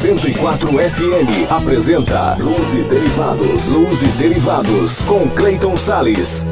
104 FM apresenta Luz e Derivados. Luz e Derivados com Clayton Sales.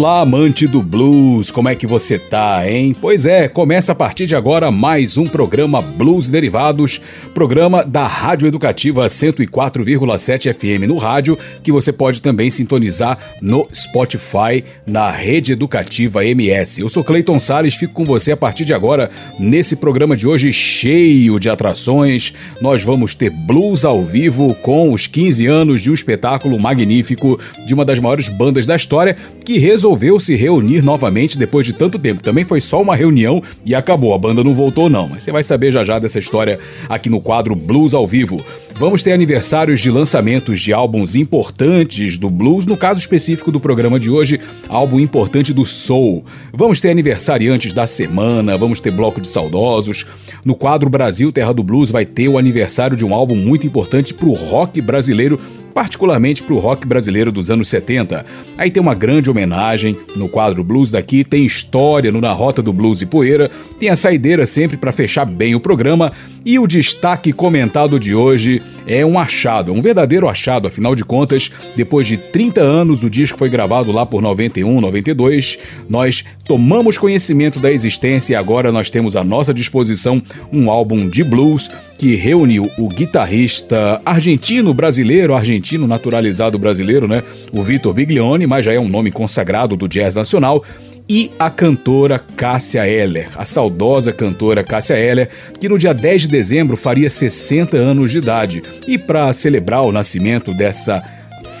Olá, amante do blues, como é que você tá, hein? Pois é, começa a partir de agora mais um programa Blues Derivados, programa da Rádio Educativa 104,7 FM no rádio, que você pode também sintonizar no Spotify, na Rede Educativa MS. Eu sou Cleiton Sales, fico com você a partir de agora nesse programa de hoje cheio de atrações. Nós vamos ter blues ao vivo com os 15 anos de um espetáculo magnífico de uma das maiores bandas da história que resolveu resolveu se reunir novamente depois de tanto tempo. Também foi só uma reunião e acabou. A banda não voltou, não. Mas você vai saber já já dessa história aqui no quadro Blues ao Vivo. Vamos ter aniversários de lançamentos de álbuns importantes do blues, no caso específico do programa de hoje, álbum importante do soul. Vamos ter aniversariantes da semana, vamos ter bloco de saudosos. No quadro Brasil Terra do Blues vai ter o aniversário de um álbum muito importante para o rock brasileiro particularmente para o rock brasileiro dos anos 70. Aí tem uma grande homenagem no quadro Blues daqui, tem história no Na Rota do Blues e Poeira, tem a saideira sempre para fechar bem o programa e o destaque comentado de hoje é um achado, um verdadeiro achado, afinal de contas, depois de 30 anos, o disco foi gravado lá por 91, 92, nós tomamos conhecimento da existência e agora nós temos à nossa disposição um álbum de blues que reuniu o guitarrista argentino-brasileiro, argentino naturalizado brasileiro, né? O Vitor Biglione, mas já é um nome consagrado do jazz nacional, e a cantora Cássia Eller, a saudosa cantora Cássia Eller, que no dia 10 de dezembro faria 60 anos de idade. E para celebrar o nascimento dessa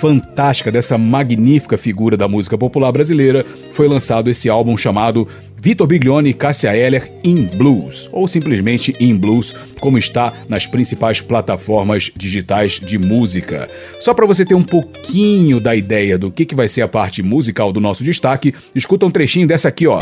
fantástica, dessa magnífica figura da música popular brasileira, foi lançado esse álbum chamado Vitor Biglione e Cássia Eller in Blues, ou simplesmente in Blues, como está nas principais plataformas digitais de música. Só para você ter um pouquinho da ideia do que, que vai ser a parte musical do nosso destaque, escuta um trechinho dessa aqui, ó.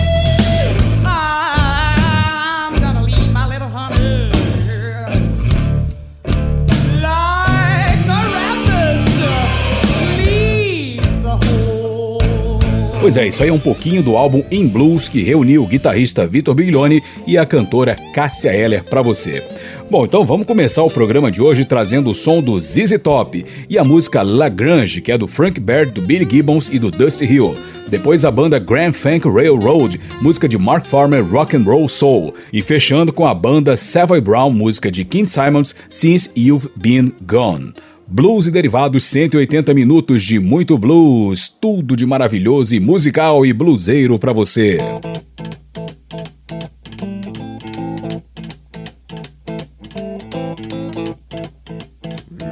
Pois é, isso aí é um pouquinho do álbum In Blues que reuniu o guitarrista Vitor Biglione e a cantora Cássia Eller para você. Bom, então vamos começar o programa de hoje trazendo o som do ZZ Top e a música Lagrange, que é do Frank Baird, do Billy Gibbons e do Dusty Hill. Depois a banda Grand Funk Railroad, música de Mark Farmer Rock and Roll Soul. E fechando com a banda Savoy Brown, música de King Simons Since You've Been Gone. Blues e derivados 180 minutos de muito blues, tudo de maravilhoso e musical e bluseiro para você.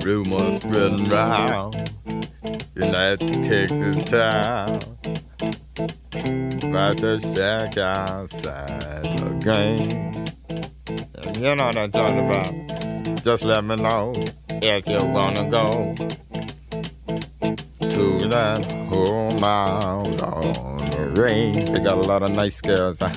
Rumors spreading round United Texas town. About to shack outside the game. You know what I'm talking about Just let me know if you wanna go to that home out on the range. They got a lot of nice girls. Huh?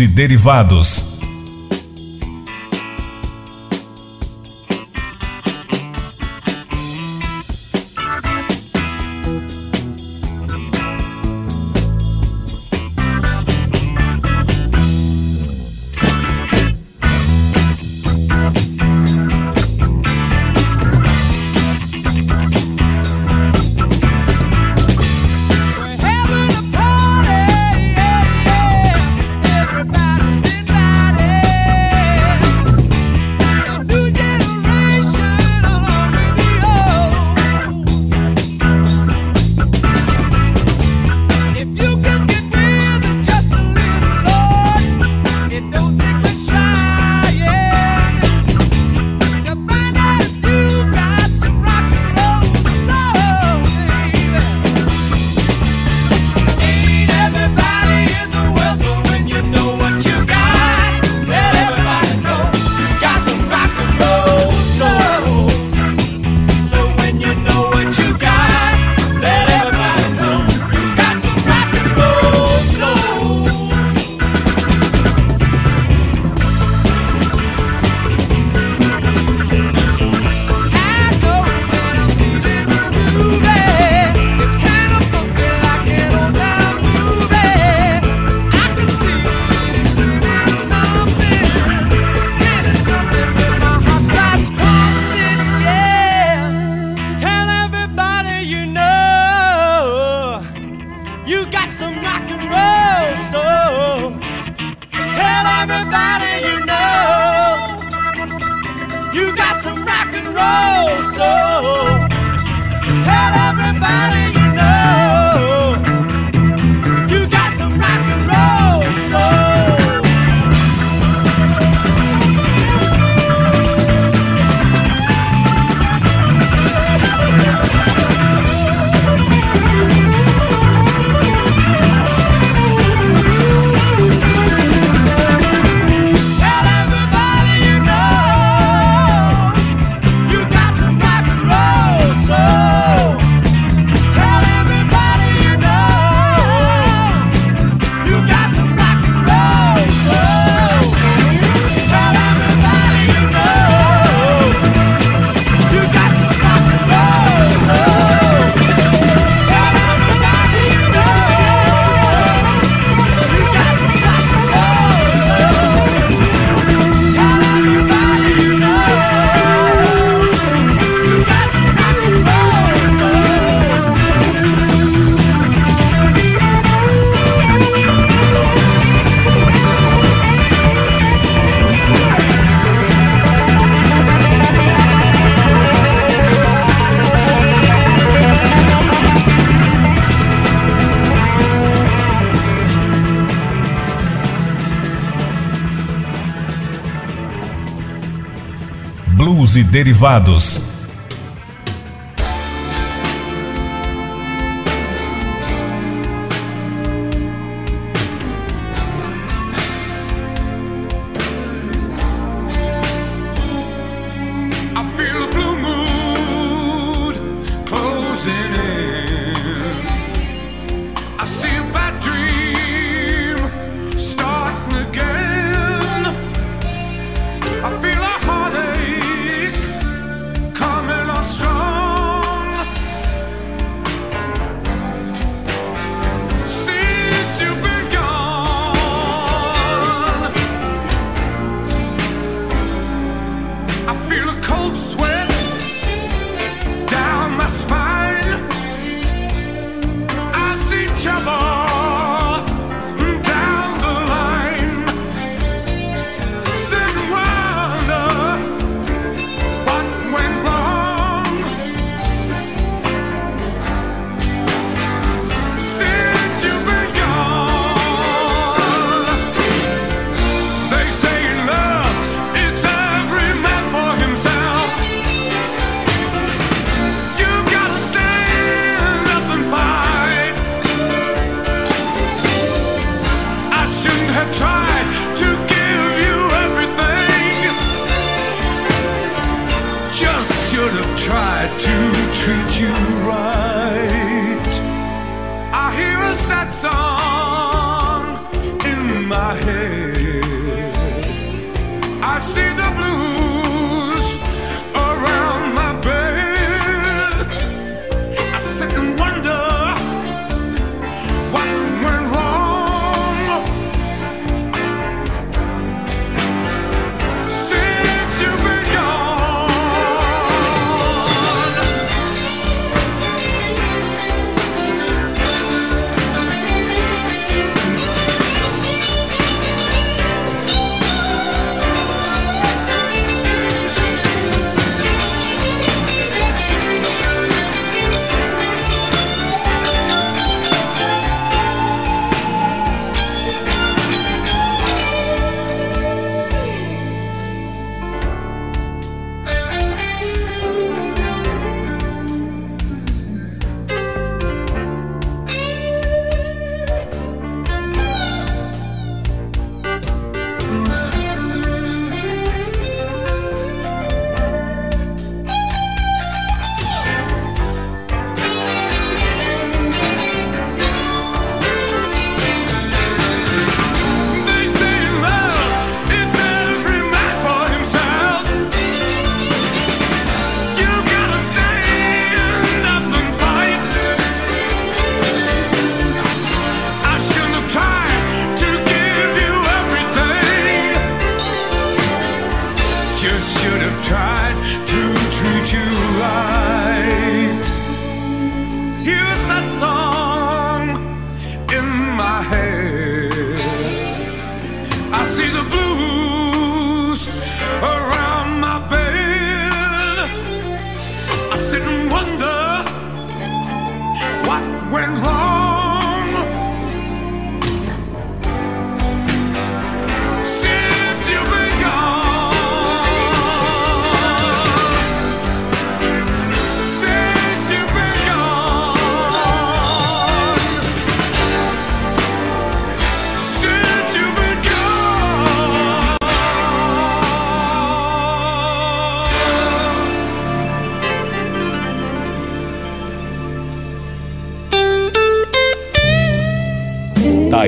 E derivados. E derivados.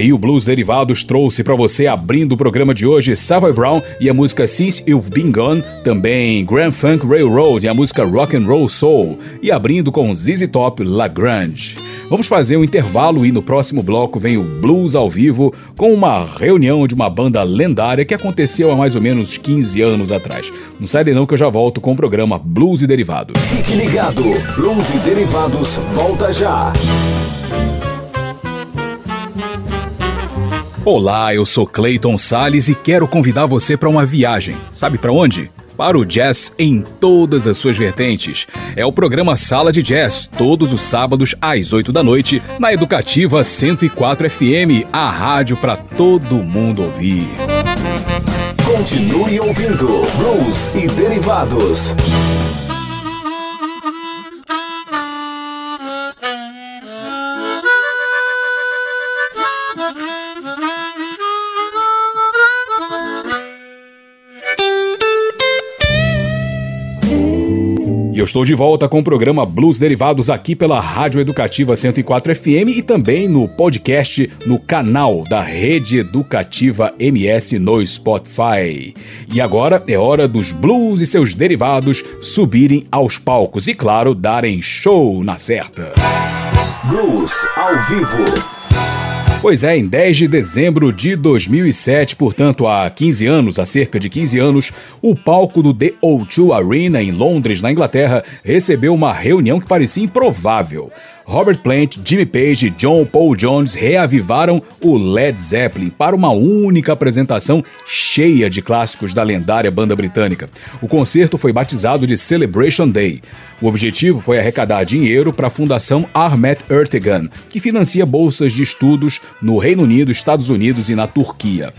Aí o Blues Derivados trouxe para você abrindo o programa de hoje Savoy Brown e a música Since You've Been Gone, também Grand Funk Railroad e a música Rock and Roll Soul e abrindo com ZZ Top La Grande. Vamos fazer um intervalo e no próximo bloco vem o Blues ao vivo com uma reunião de uma banda lendária que aconteceu há mais ou menos 15 anos atrás. Não sai de não que eu já volto com o programa Blues e Derivados. Fique ligado, Blues e Derivados volta já. Olá, eu sou Clayton Sales e quero convidar você para uma viagem. Sabe para onde? para o jazz em todas as suas vertentes. É o programa Sala de Jazz, todos os sábados às 8 da noite, na Educativa 104 FM, a rádio para todo mundo ouvir. Continue ouvindo Blues e Derivados. Estou de volta com o programa Blues Derivados aqui pela Rádio Educativa 104 FM e também no podcast no canal da Rede Educativa MS no Spotify. E agora é hora dos blues e seus derivados subirem aos palcos e, claro, darem show na certa. Blues ao vivo. Pois é, em 10 de dezembro de 2007, portanto há 15 anos, há cerca de 15 anos, o palco do The O2 Arena em Londres, na Inglaterra, recebeu uma reunião que parecia improvável. Robert Plant, Jimmy Page e John Paul Jones reavivaram o Led Zeppelin para uma única apresentação cheia de clássicos da lendária banda britânica. O concerto foi batizado de Celebration Day. O objetivo foi arrecadar dinheiro para a Fundação Ahmet Ertegun, que financia bolsas de estudos no Reino Unido, Estados Unidos e na Turquia.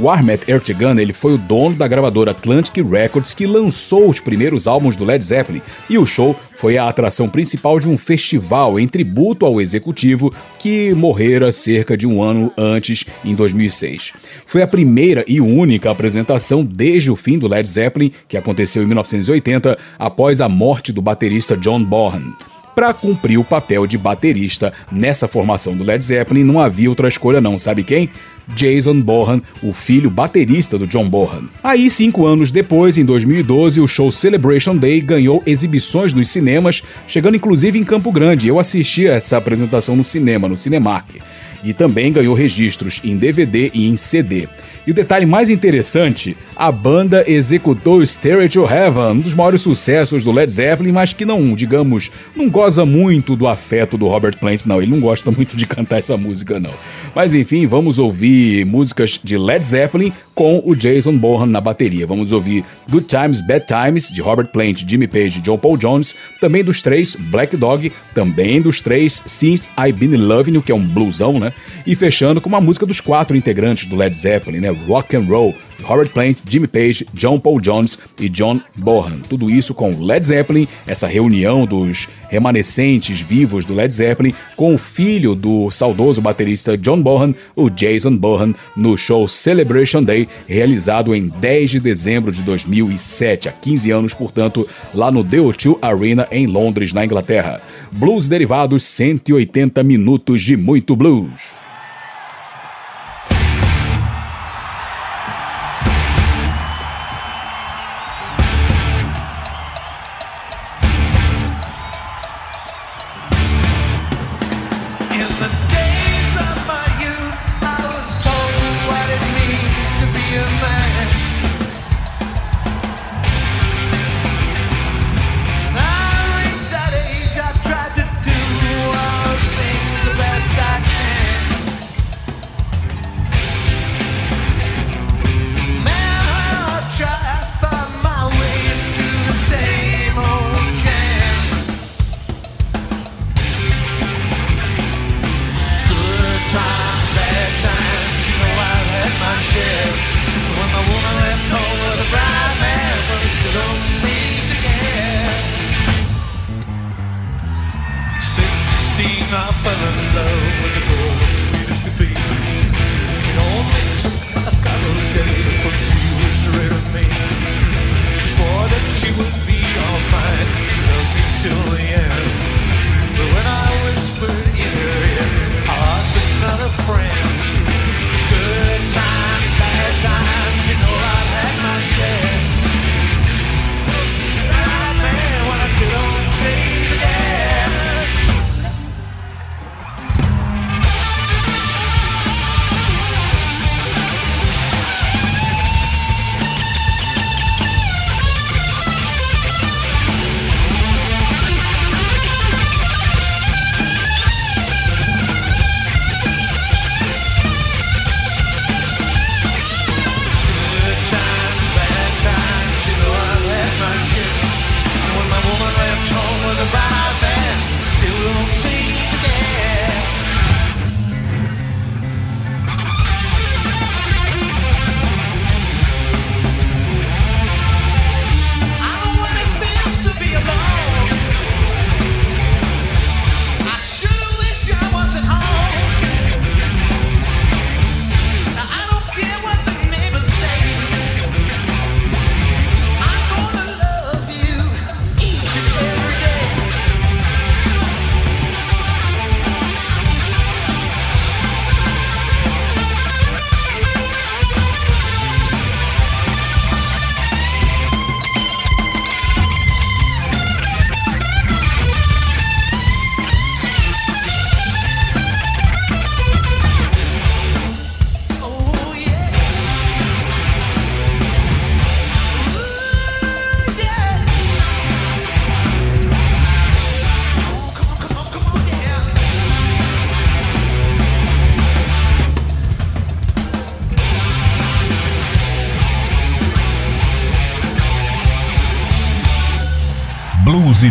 O Ahmet Ertegun ele foi o dono da gravadora Atlantic Records que lançou os primeiros álbuns do Led Zeppelin, e o show foi a atração principal de um festival em tributo ao executivo que morrera cerca de um ano antes, em 2006. Foi a primeira e única apresentação desde o fim do Led Zeppelin, que aconteceu em 1980, após a morte do baterista John Bonham. Para cumprir o papel de baterista nessa formação do Led Zeppelin, não havia outra escolha não, sabe quem? Jason Bohan, o filho baterista do John Bohan. Aí, cinco anos depois, em 2012, o show Celebration Day ganhou exibições nos cinemas, chegando inclusive em Campo Grande. Eu assisti a essa apresentação no cinema, no Cinemark. E também ganhou registros em DVD e em CD. E o detalhe mais interessante, a banda executou Stairway to Heaven, um dos maiores sucessos do Led Zeppelin, mas que não, digamos, não goza muito do afeto do Robert Plant, não. Ele não gosta muito de cantar essa música, não. Mas enfim, vamos ouvir músicas de Led Zeppelin com o Jason Bohan na bateria. Vamos ouvir Good Times, Bad Times, de Robert Plant, Jimmy Page e John Paul Jones. Também dos três, Black Dog. Também dos três, Since I've Been Loving You, que é um bluesão, né? E fechando com uma música dos quatro integrantes do Led Zeppelin, né? Rock and Roll, Robert Plant, Jimmy Page, John Paul Jones e John Bohan. Tudo isso com Led Zeppelin, essa reunião dos remanescentes vivos do Led Zeppelin com o filho do saudoso baterista John Bohan, o Jason Bohan, no show Celebration Day, realizado em 10 de dezembro de 2007, há 15 anos, portanto, lá no The O2 Arena em Londres, na Inglaterra. Blues derivados, 180 minutos de muito blues.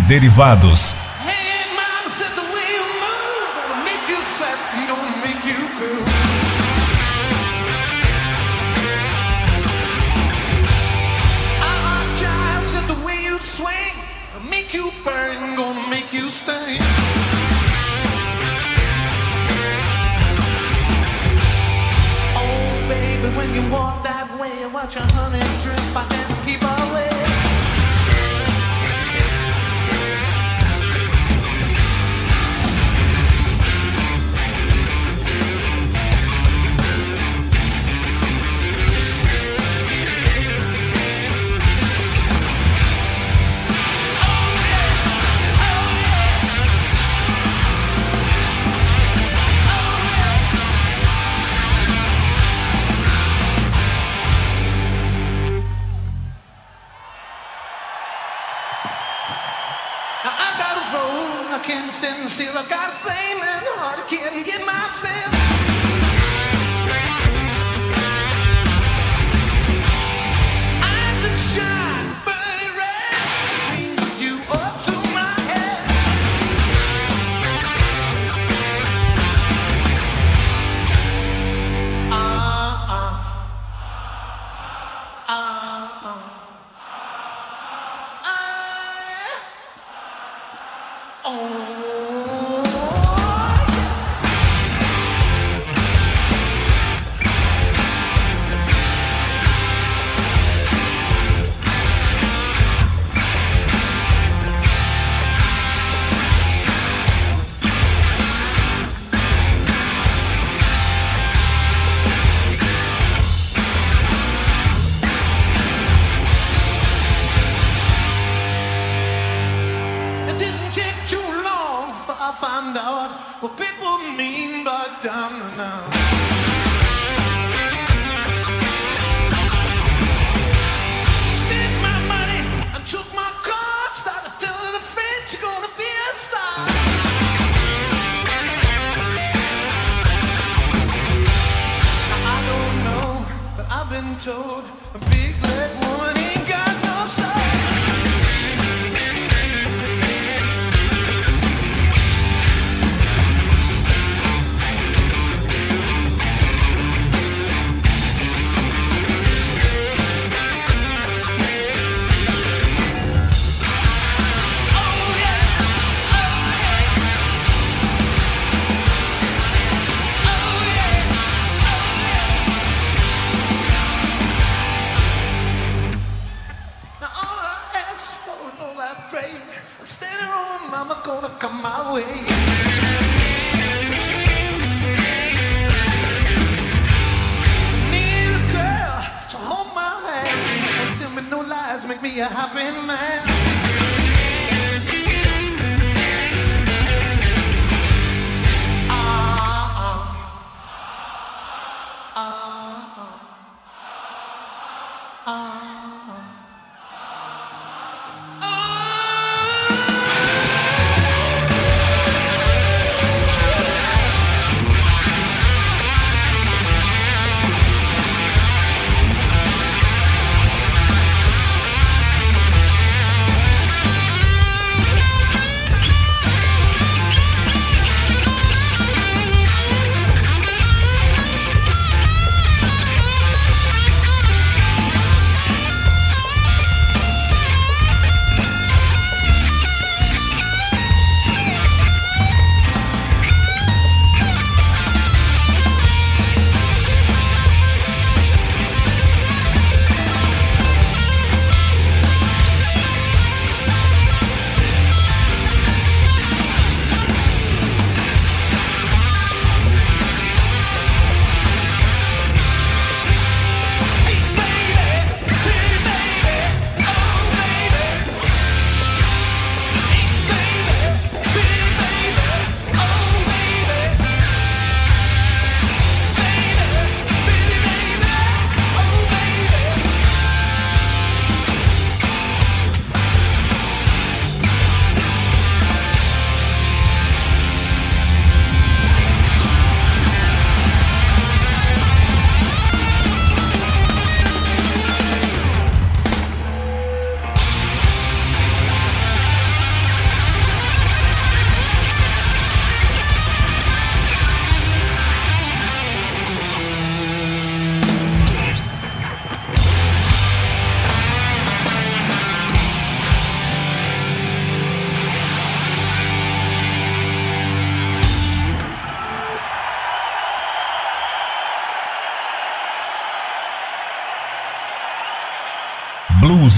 Derivados.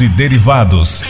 E Derivados.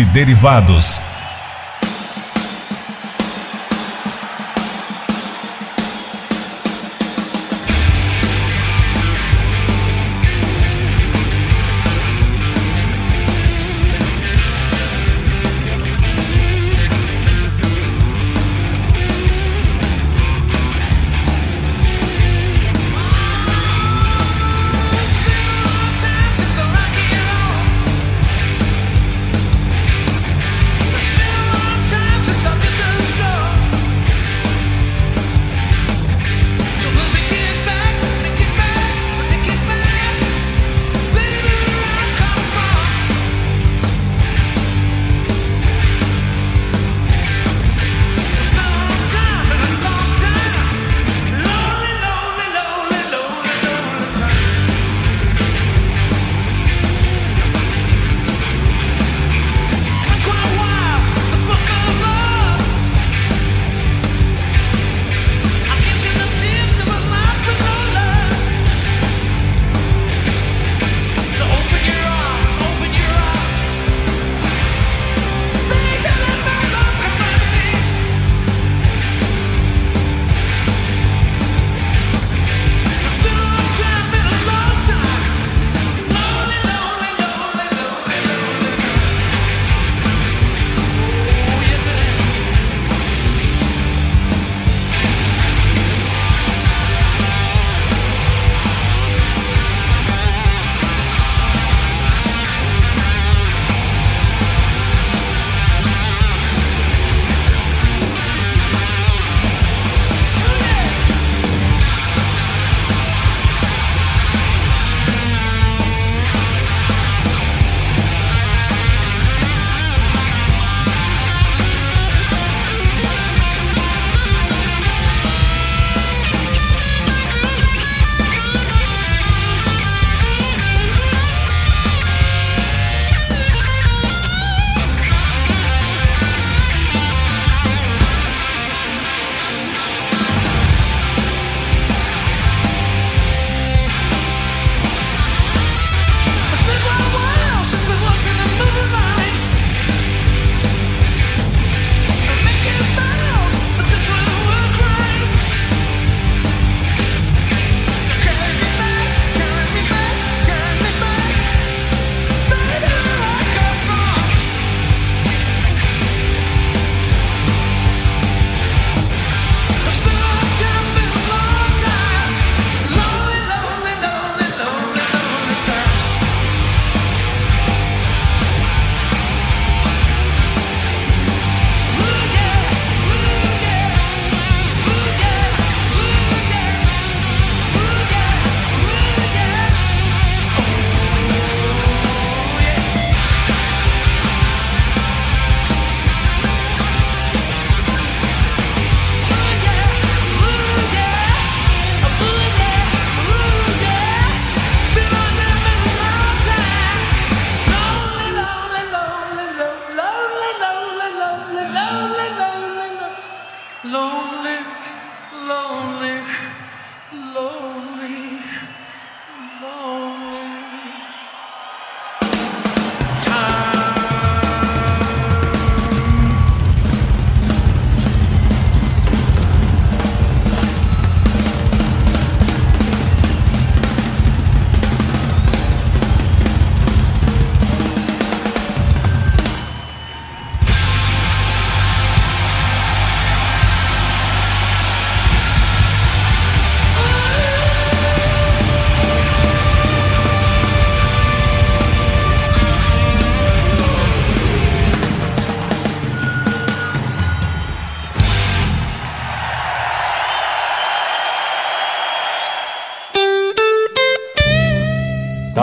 E derivados.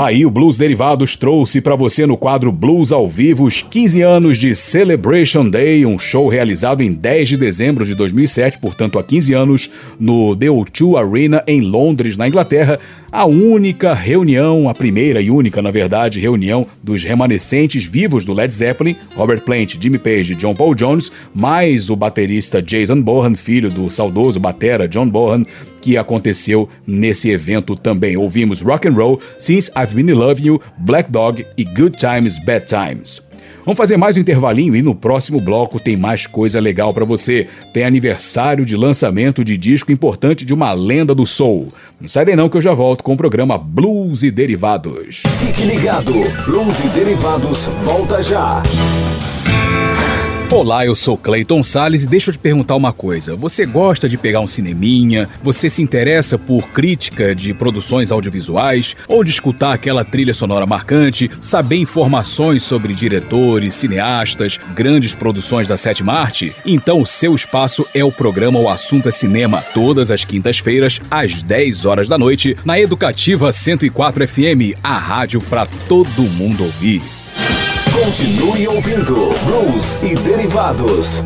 Aí o Blues Derivados trouxe para você no quadro Blues ao Vivo os 15 anos de Celebration Day, um show realizado em 10 de dezembro de 2007, portanto há 15 anos, no The O2 Arena em Londres, na Inglaterra, a única reunião, a primeira e única, na verdade, reunião dos remanescentes vivos do Led Zeppelin, Robert Plant, Jimmy Page e John Paul Jones, mais o baterista Jason Bohan, filho do saudoso batera John Bohan, que aconteceu nesse evento também. Ouvimos Rock and Roll, Since I've Been Loving You, Black Dog e Good Times, Bad Times. Vamos fazer mais um intervalinho e no próximo bloco tem mais coisa legal para você. Tem aniversário de lançamento de disco importante de uma lenda do soul. Não sai daí não que eu já volto com o programa Blues e Derivados. Fique ligado, Blues e Derivados volta já. Olá, eu sou Clayton Sales e deixa eu te perguntar uma coisa. Você gosta de pegar um cineminha? Você se interessa por crítica de produções audiovisuais? Ou de escutar aquela trilha sonora marcante? Saber informações sobre diretores, cineastas, grandes produções da sétima arte? Então o seu espaço é o programa O Assunto é Cinema, todas as quintas-feiras, às 10 horas da noite, na Educativa 104 FM, a rádio para todo mundo ouvir. Continue ouvindo Blues e Derivados.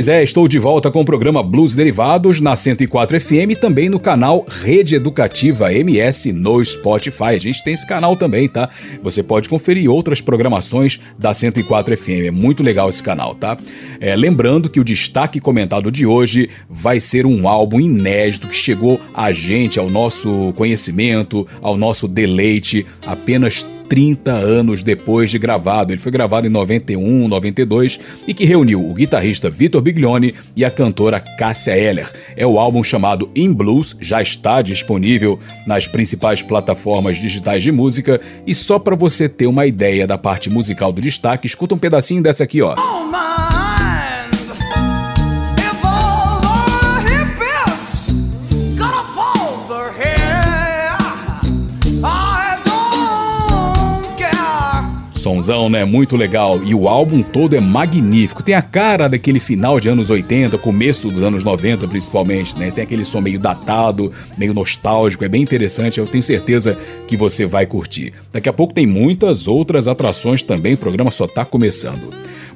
Pois é, estou de volta com o programa Blues Derivados na 104 FM e também no canal Rede Educativa MS no Spotify. A gente tem esse canal também, tá? Você pode conferir outras programações da 104 FM. É muito legal esse canal, tá? É, lembrando que o destaque comentado de hoje vai ser um álbum inédito que chegou a gente, ao nosso conhecimento, ao nosso deleite, apenas 30 anos depois de gravado. Ele foi gravado em 91, 92 e que reuniu o guitarrista Vitor Biglione e a cantora Cássia Eller. É o álbum chamado In Blues, já está disponível nas principais plataformas digitais de música e só para você ter uma ideia da parte musical do destaque, escuta um pedacinho dessa aqui, ó. Oh, Sonzão, né? Muito legal. E o álbum todo é magnífico. Tem a cara daquele final de anos 80, começo dos anos 90 principalmente, né? Tem aquele som meio datado, meio nostálgico. É bem interessante. Eu tenho certeza que você vai curtir. Daqui a pouco tem muitas outras atrações também. O programa só tá começando.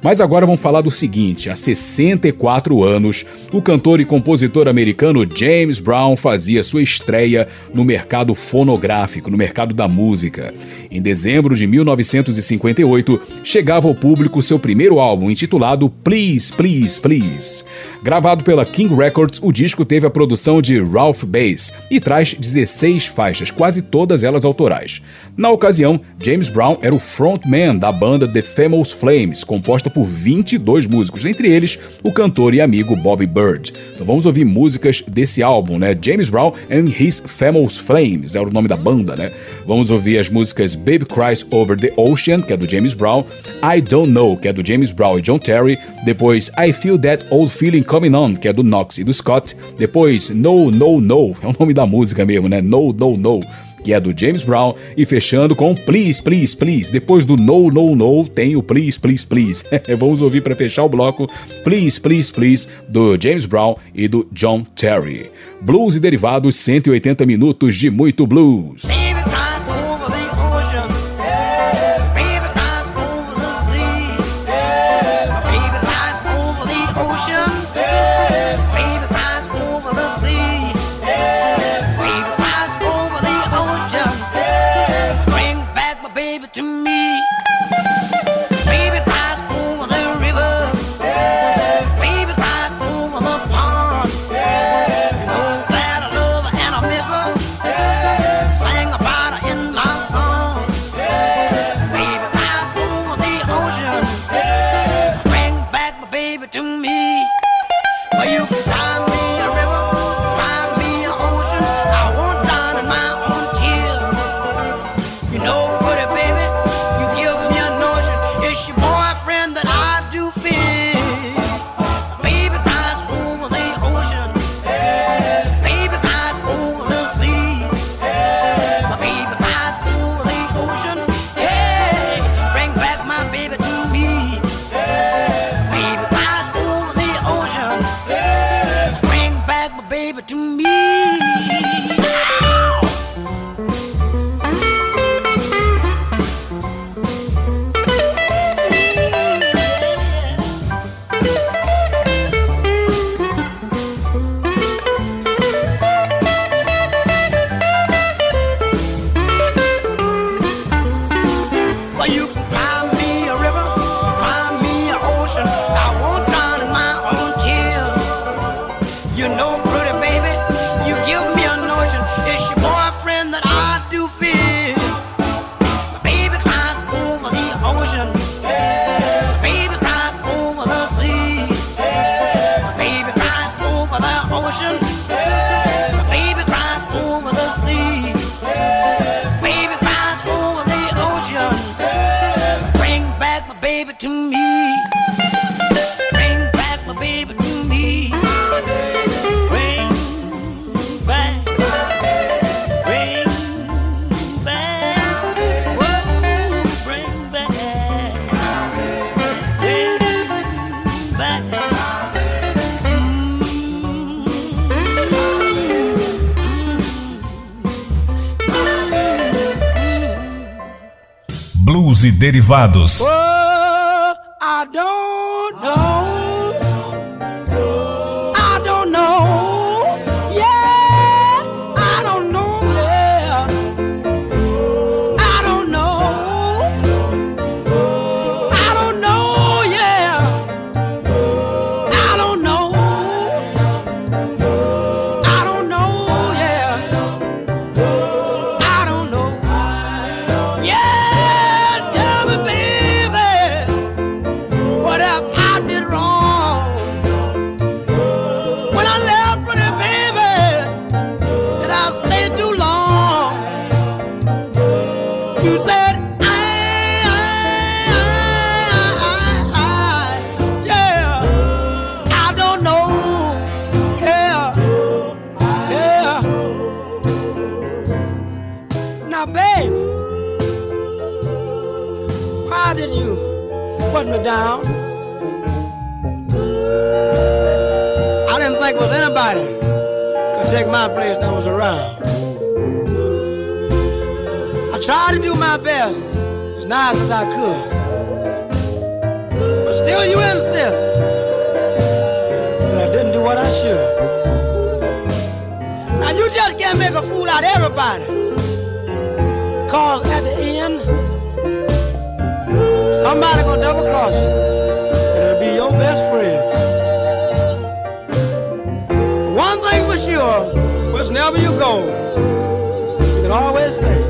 Mas agora vamos falar do seguinte: há 64 anos, o cantor e compositor americano James Brown fazia sua estreia no mercado fonográfico, no mercado da música. Em dezembro de 1958, chegava ao público seu primeiro álbum, intitulado Please, Please, Please. Gravado pela King Records, o disco teve a produção de Ralph Bass e traz 16 faixas, quase todas elas autorais. Na ocasião, James Brown era o frontman da banda The Famous Flames, composta por 22 músicos, entre eles o cantor e amigo Bobby Bird. Então vamos ouvir músicas desse álbum, né? James Brown and His Famous Flames, era o nome da banda, né? Vamos ouvir as músicas Baby Cries Over the Ocean, que é do James Brown, I Don't Know, que é do James Brown e John Terry, depois I Feel That Old Feeling Coming On, que é do Knox e do Scott. Depois No, No, No, é o nome da música mesmo, né? No, No, No, que é do James Brown. E fechando com Please, Please, Please. Depois do No, No, No, tem o Please, Please, Please. Vamos ouvir para fechar o bloco Please, Please, Please, do James Brown e do John Terry. Blues e derivados, 180 minutos de muito blues. Blues e derivados. Oh! down. I didn't think was anybody could take my place that was around. I tried to do my best as nice as I could. But still you insist that I didn't do what I should. Now you just can't make a fool out of everybody. Cause at the end, Somebody gonna double cross you, and it'll be your best friend. One thing for sure, wherever you go, you can always say,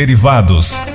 derivados.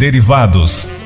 Derivados.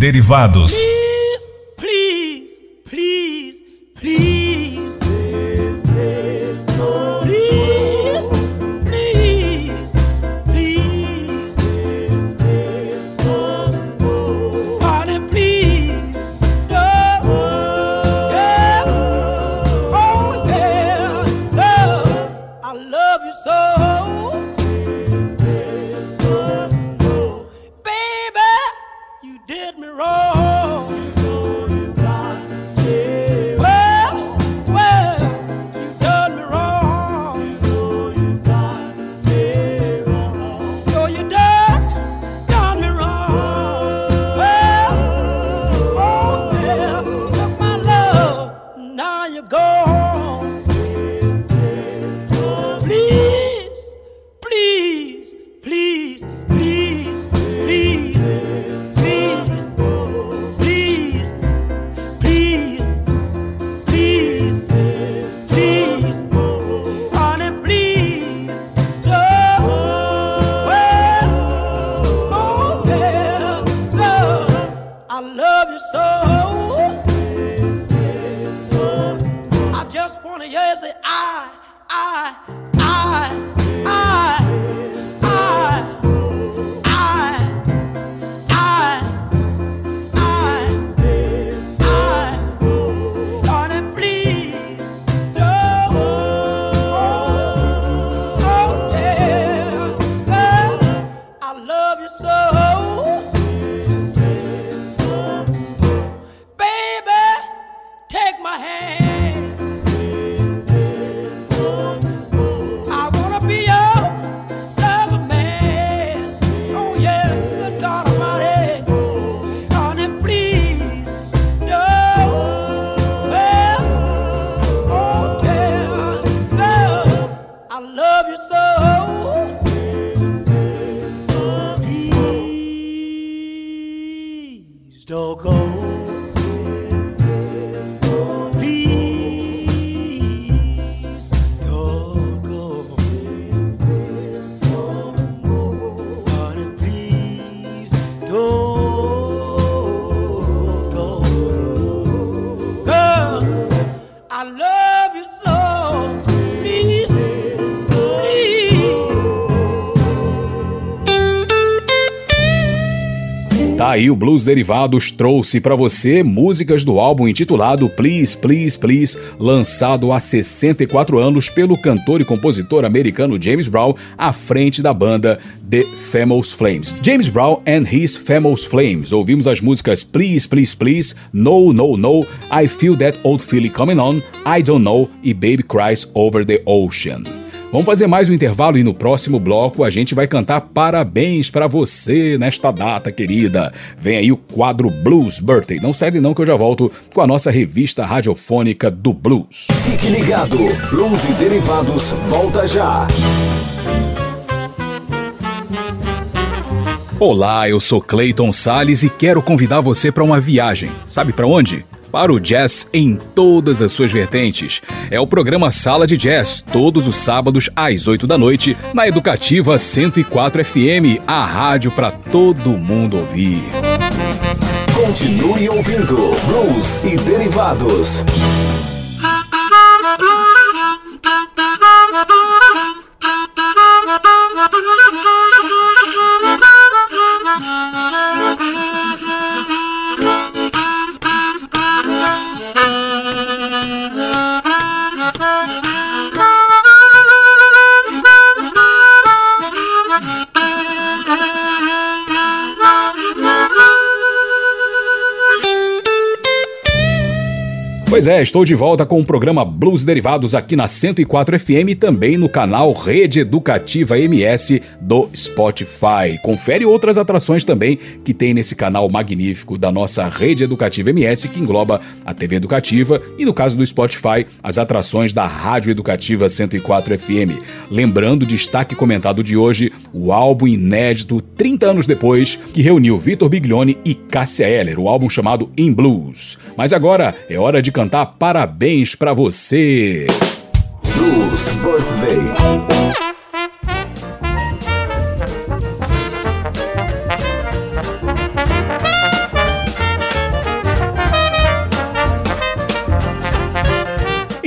Derivados. Aí o Blues Derivados trouxe para você músicas do álbum intitulado Please, Please, Please, lançado há 64 anos pelo cantor e compositor americano James Brown à frente da banda The Famous Flames. James Brown and His Famous Flames. Ouvimos as músicas Please, Please, Please, No, No, No, I Feel That Old Feeling Coming On, I Don't Know e Baby Cries Over the Ocean. Vamos fazer mais um intervalo e no próximo bloco a gente vai cantar parabéns para você nesta data querida. Vem aí o quadro Blues Birthday. Não sai não que eu já volto com a nossa revista radiofônica do blues. Fique ligado, Blues e Derivados volta já. Olá, eu sou Clayton Sales e quero convidar você para uma viagem. Sabe para onde? Para o jazz em todas as suas vertentes. É o programa Sala de Jazz, todos os sábados às 8 da noite, na Educativa 104 FM, a rádio para todo mundo ouvir. Continue ouvindo Blues e Derivados. Pois é, estou de volta com o programa Blues Derivados aqui na 104 FM e também no canal Rede Educativa MS do Spotify. Confere outras atrações também que tem nesse canal magnífico da nossa Rede Educativa MS, que engloba a TV Educativa e, no caso do Spotify, as atrações da Rádio Educativa 104 FM. Lembrando, destaque comentado de hoje, o álbum inédito 30 anos depois, que reuniu Vitor Biglione e Cássia Eller, o álbum chamado In Blues. Mas agora é hora de cantar cantar parabéns para você. Birthday.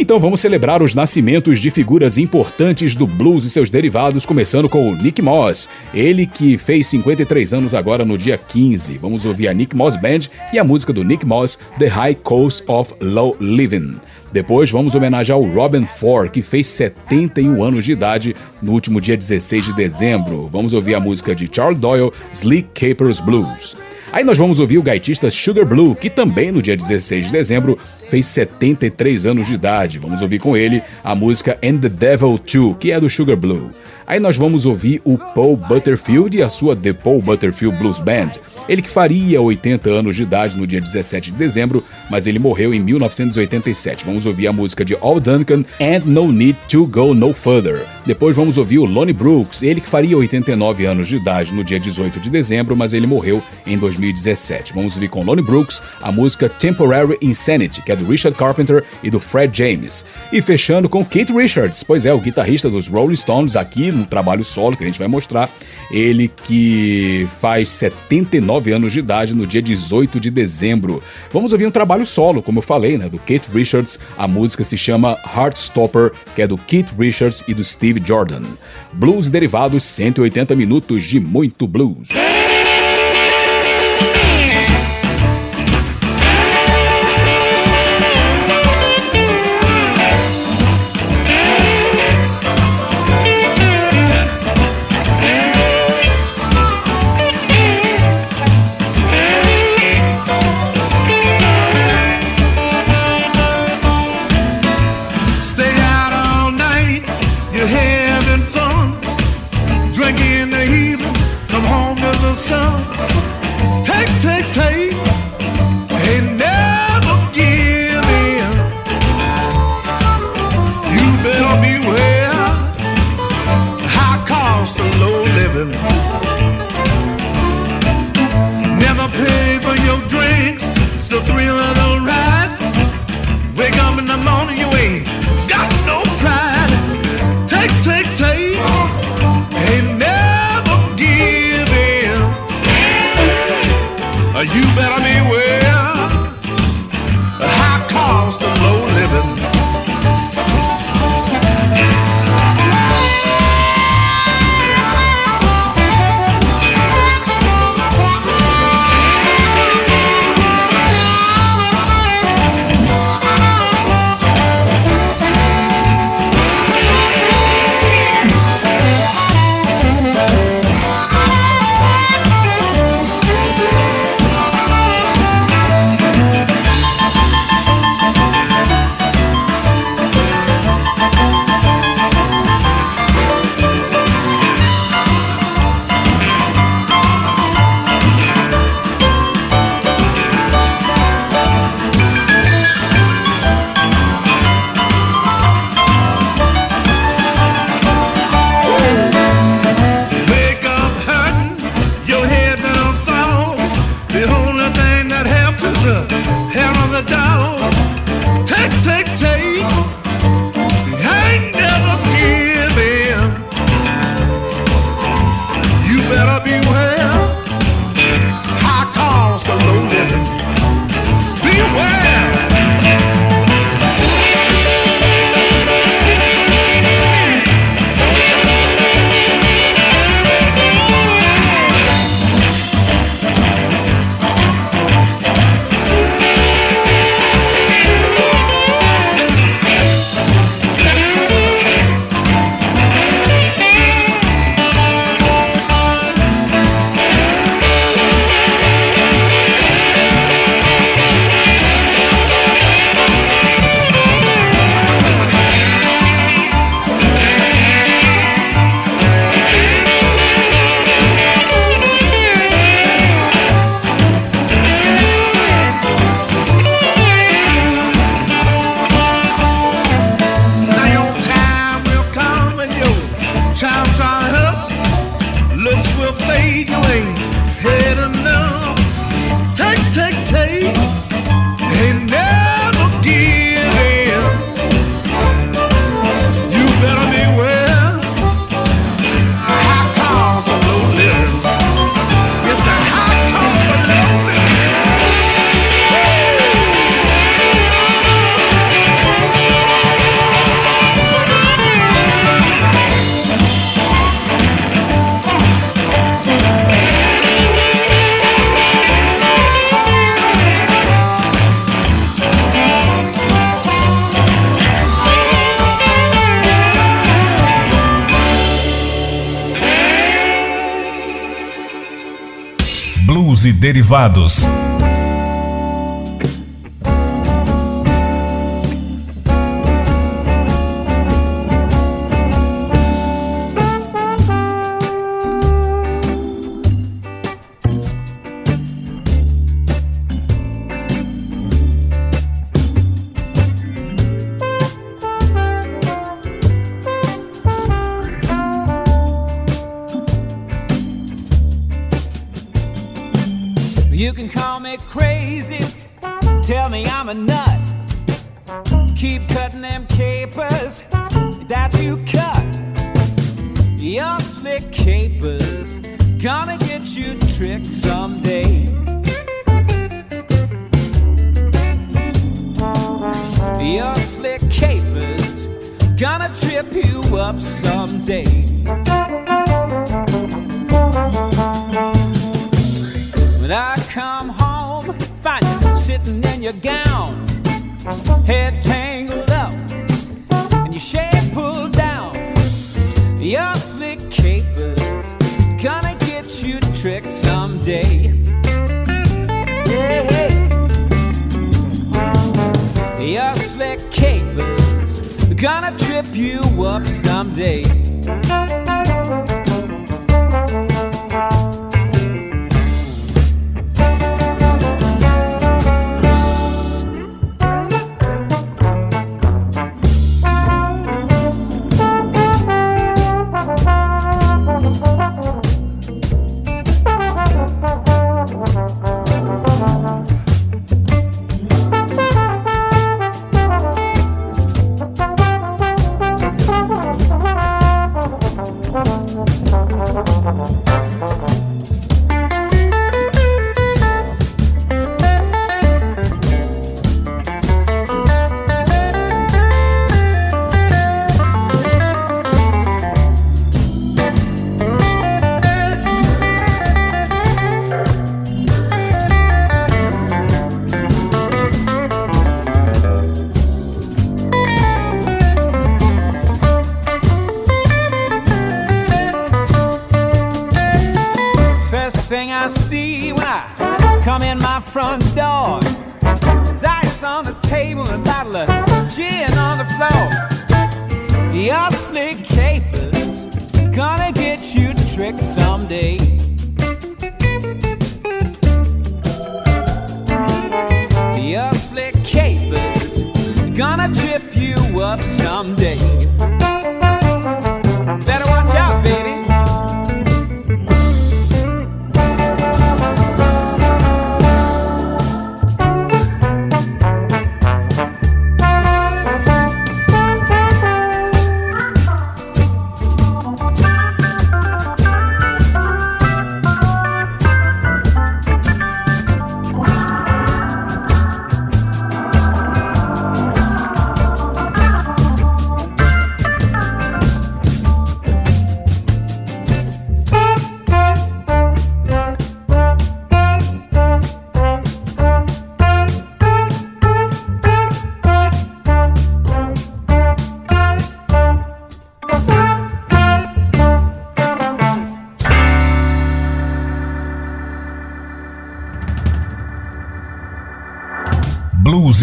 Então vamos celebrar os nascimentos de figuras importantes do blues e seus derivados, começando com o Nick Moss, ele que fez 53 anos agora no dia 15. Vamos ouvir a Nick Moss Band e a música do Nick Moss, The High Coast of Low Living. Depois vamos homenagear o Robin Ford, que fez 71 anos de idade no último dia 16 de dezembro. Vamos ouvir a música de Charles Doyle, Sleek Capers Blues. Aí nós vamos ouvir o gaitista Sugar Blue, que também no dia 16 de dezembro fez 73 anos de idade. Vamos ouvir com ele a música And the Devil Too, que é do Sugar Blue. Aí nós vamos ouvir o Paul Butterfield e a sua The Paul Butterfield Blues Band. Ele que faria 80 anos de idade no dia 17 de dezembro, mas ele morreu em 1987. Vamos ouvir a música de All Duncan and No Need to Go No Further. Depois vamos ouvir o Lonnie Brooks, ele que faria 89 anos de idade no dia 18 de dezembro, mas ele morreu em 2017. Vamos ouvir com Lonnie Brooks a música Temporary Insanity, que é do Richard Carpenter e do Fred James. E fechando com Keith Richards, pois é, o guitarrista dos Rolling Stones aqui no trabalho solo que a gente vai mostrar. Ele que faz 79 anos de idade no dia 18 de dezembro. Vamos ouvir um trabalho solo, como eu falei, né, do Keith Richards. A música se chama Heartstopper, que é do Keith Richards e do Steve Jordan. Blues derivados, 180 minutos de muito blues. Derivados.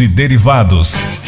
E derivados.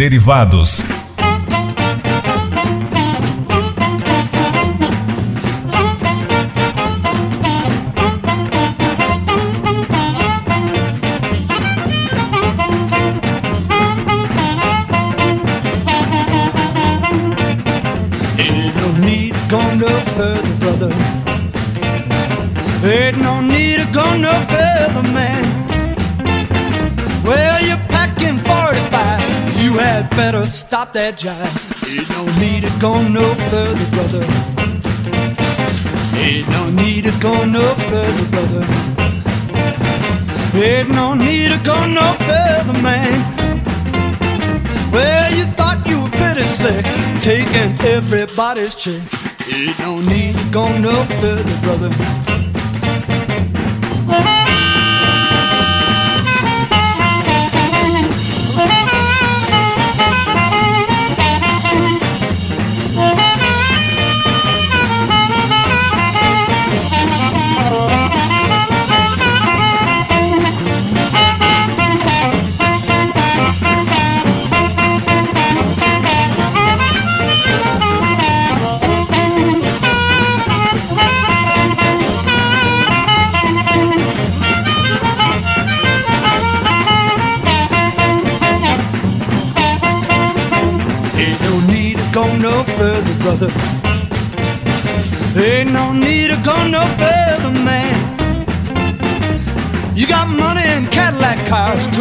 Derivados. Stop that jive. Ain't no need to go no further, brother. Ain't no need to go no further, brother. Ain't no need to go no further, man. Well, you thought you were pretty slick, taking everybody's chick. Ain't no need to go no further, brother.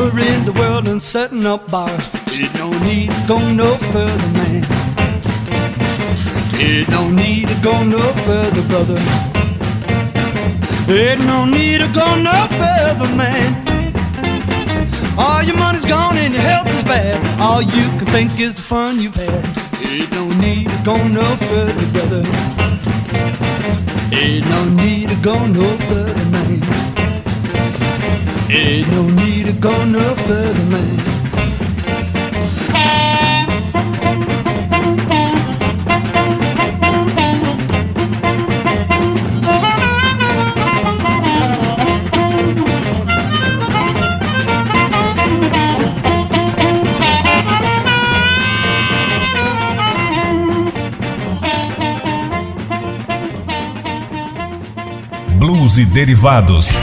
Cars, touring the world and setting up bars. Ain't no need to go no further, man. Ain't no need to go no further, brother. Ain't no need to go no further, man. All your money's gone and your health is bad. All you can think is the fun you've had. Ain't no need to go no further, brother. Ain't no need to go no further, man. Ain't no need to go no further, man. e derivados.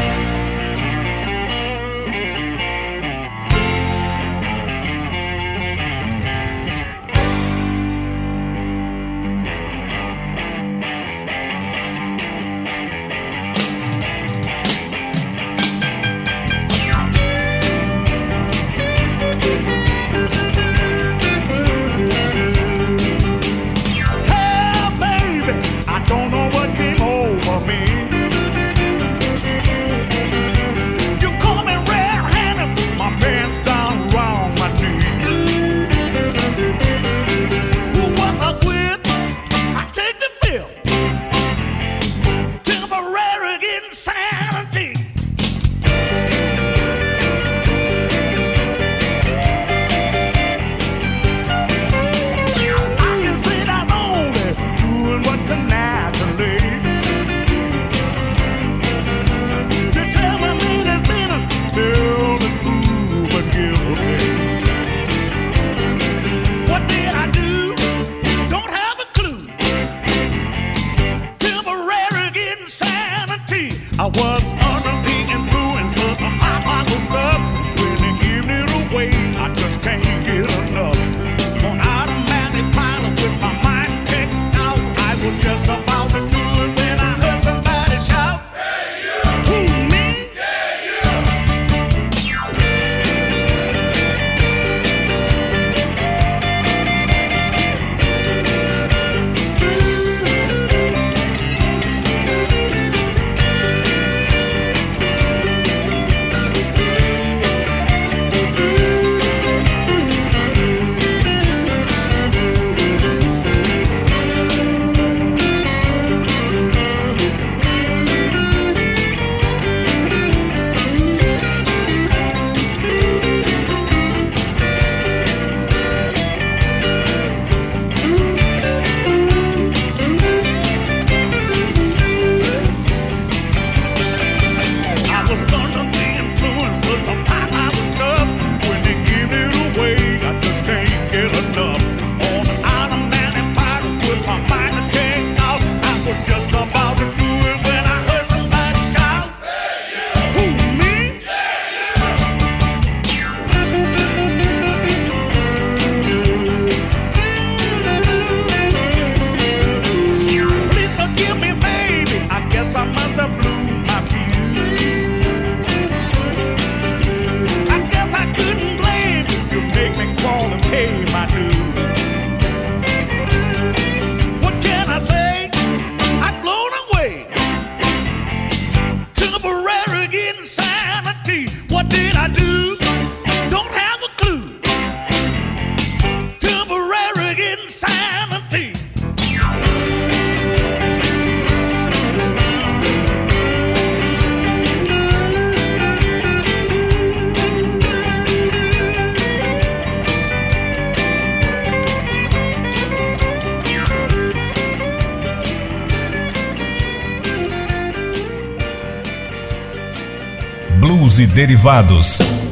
Derivados.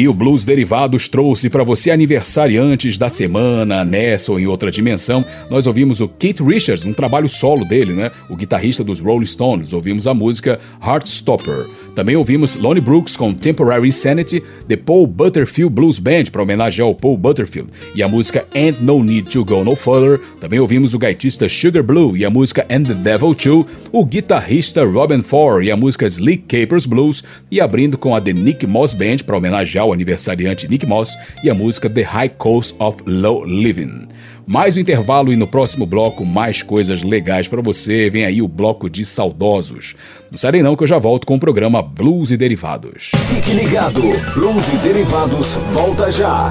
Aí o Blues Derivados trouxe para você aniversariantes da semana, nessa ou em outra dimensão. Nós ouvimos o Keith Richards, um trabalho solo dele, né? O guitarrista dos Rolling Stones. Ouvimos a música Heartstopper. Também ouvimos Lonnie Brooks com Temporary Insanity, The Paul Butterfield Blues Band para homenagear ao Paul Butterfield e a música And No Need to Go No Further. Também ouvimos o gaitista Sugar Blue e a música And the Devil Too, o guitarrista Robin Thor e a música Slick Capers Blues e abrindo com a The Nick Moss Band para homenagear o aniversariante Nick Moss e a música The High Coast of Low Living. Mais um intervalo e no próximo bloco mais coisas legais para você. Vem aí o bloco de saudosos. Não sai não que eu já volto com o programa Blues e Derivados. Fique ligado, Blues e Derivados volta já.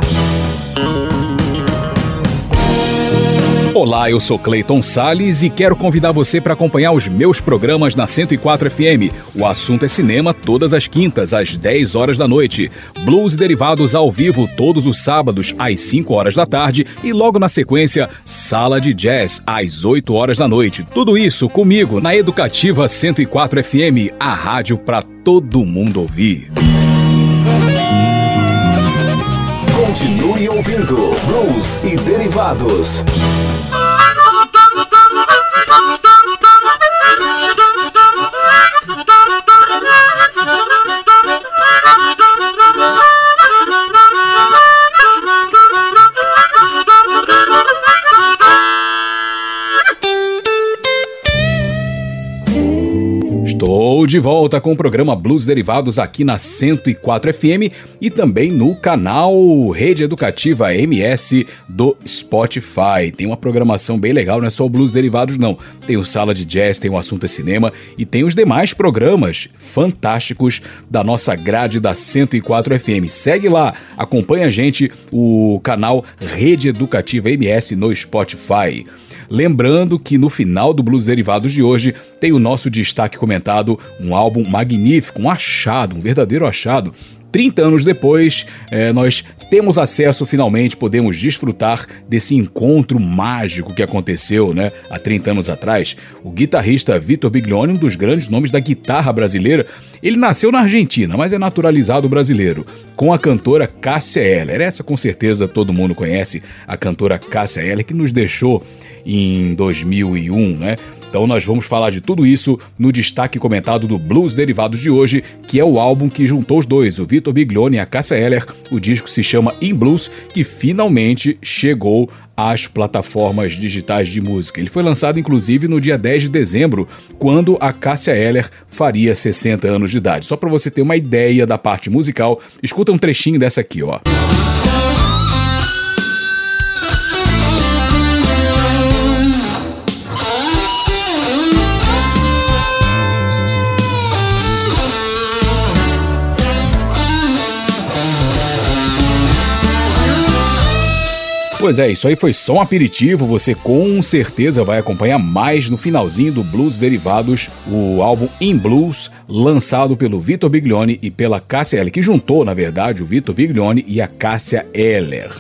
Olá, eu sou Clayton Sales e quero convidar você para acompanhar os meus programas na 104 FM. O assunto é cinema todas as quintas às 10 horas da noite. Blues e derivados ao vivo todos os sábados às 5 horas da tarde e logo na sequência Sala de Jazz às 8 horas da noite. Tudo isso comigo na Educativa 104 FM, a rádio para todo mundo ouvir. Continue ouvindo Blues e derivados. De volta com o programa Blues Derivados aqui na 104 FM e também no canal Rede Educativa MS do Spotify. Tem uma programação bem legal, não é só o Blues Derivados não. Tem o Sala de Jazz, tem o Assunto é Cinema e tem os demais programas fantásticos da nossa grade da 104 FM. Segue lá, acompanha a gente o canal Rede Educativa MS no Spotify. Lembrando que no final do Blues Derivados de hoje tem o nosso destaque comentado, um álbum magnífico, um achado, um verdadeiro achado. 30 anos depois, é, nós temos acesso finalmente, podemos desfrutar desse encontro mágico que aconteceu né, há 30 anos atrás. O guitarrista Vitor Biglione, um dos grandes nomes da guitarra brasileira, ele nasceu na Argentina, mas é naturalizado brasileiro, com a cantora Cássia Eller. Essa com certeza todo mundo conhece, a cantora Cássia Eller, que nos deixou em 2001, né? Então nós vamos falar de tudo isso no destaque comentado do Blues Derivados de hoje, que é o álbum que juntou os dois, o Vitor Biglione e a Cássia Eller. O disco se chama In Blues, que finalmente chegou às plataformas digitais de música. Ele foi lançado inclusive no dia 10 de dezembro, quando a Cássia Eller faria 60 anos de idade. Só para você ter uma ideia da parte musical, escuta um trechinho dessa aqui, ó. Pois é, isso aí foi só um aperitivo. Você com certeza vai acompanhar mais no finalzinho do Blues Derivados, o álbum In Blues, lançado pelo Vitor Biglione e pela Cássia Eller, que juntou, na verdade, o Vitor Biglione e a Cássia Eller.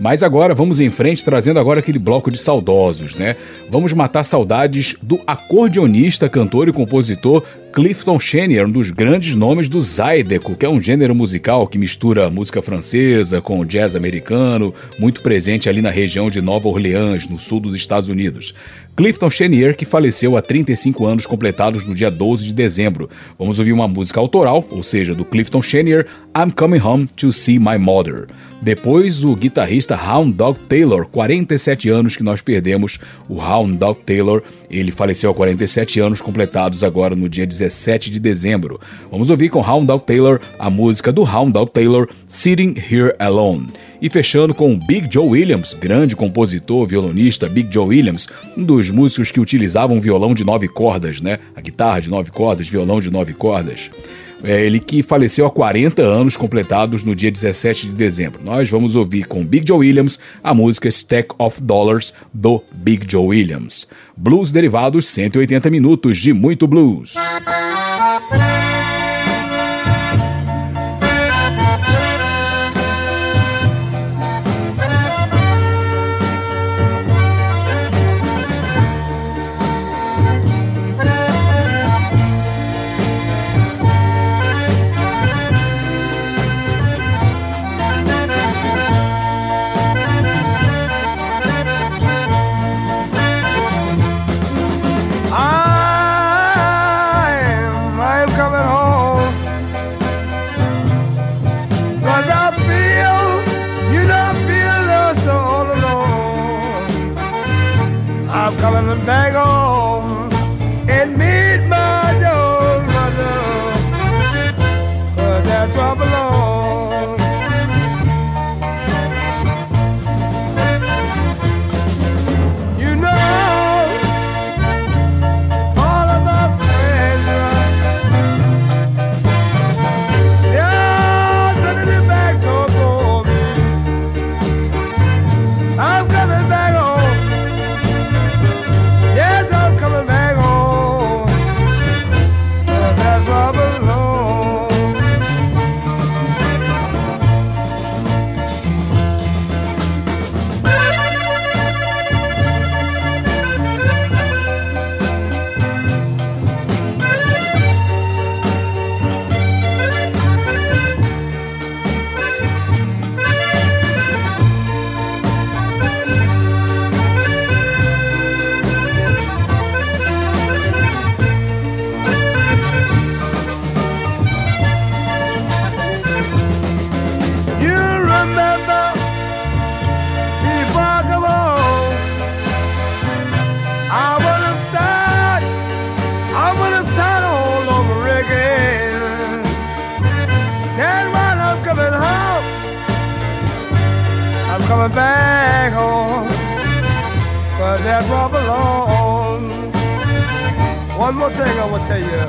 Mas agora vamos em frente, trazendo agora aquele bloco de saudosos, né? Vamos matar saudades do acordeonista, cantor e compositor Clifton Chenier, um dos grandes nomes do Zydeco, que é um gênero musical que mistura música francesa com jazz americano, muito presente ali na região de Nova Orleans, no sul dos Estados Unidos. Clifton Chenier, que faleceu há 35 anos completados no dia 12 de dezembro. Vamos ouvir uma música autoral, ou seja, do Clifton Chenier, I'm Coming Home to See My Mother. Depois, o guitarrista Hound Dog Taylor, 47 anos que nós perdemos. O Hound Dog Taylor, ele faleceu há 47 anos completados agora no dia 17 17 de dezembro. Vamos ouvir com Hound Dog Taylor a música do Hound Dog Taylor, Sitting Here Alone. E fechando com Big Joe Williams, grande compositor, violonista, Big Joe Williams, um dos músicos que utilizavam violão de nove cordas, né? A guitarra de nove cordas, violão de nove cordas. É ele que faleceu há 40 anos completados no dia 17 de dezembro. Nós vamos ouvir com Big Joe Williams a música Stack of Dollars do Big Joe Williams. Blues derivados 180 minutos de muito blues. I tell you.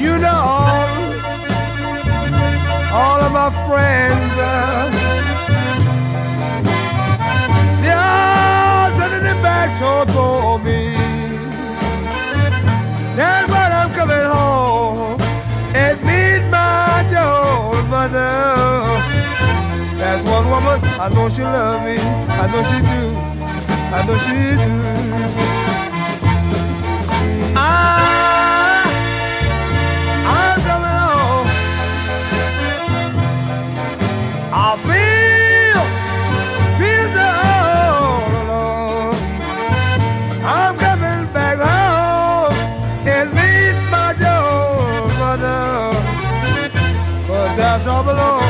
You know, all of my friends, uh, they are turning their backs on me. That's why I'm coming home and meet my old mother. That's one woman, I know she love me, I know she do, I know she do. That's all alone.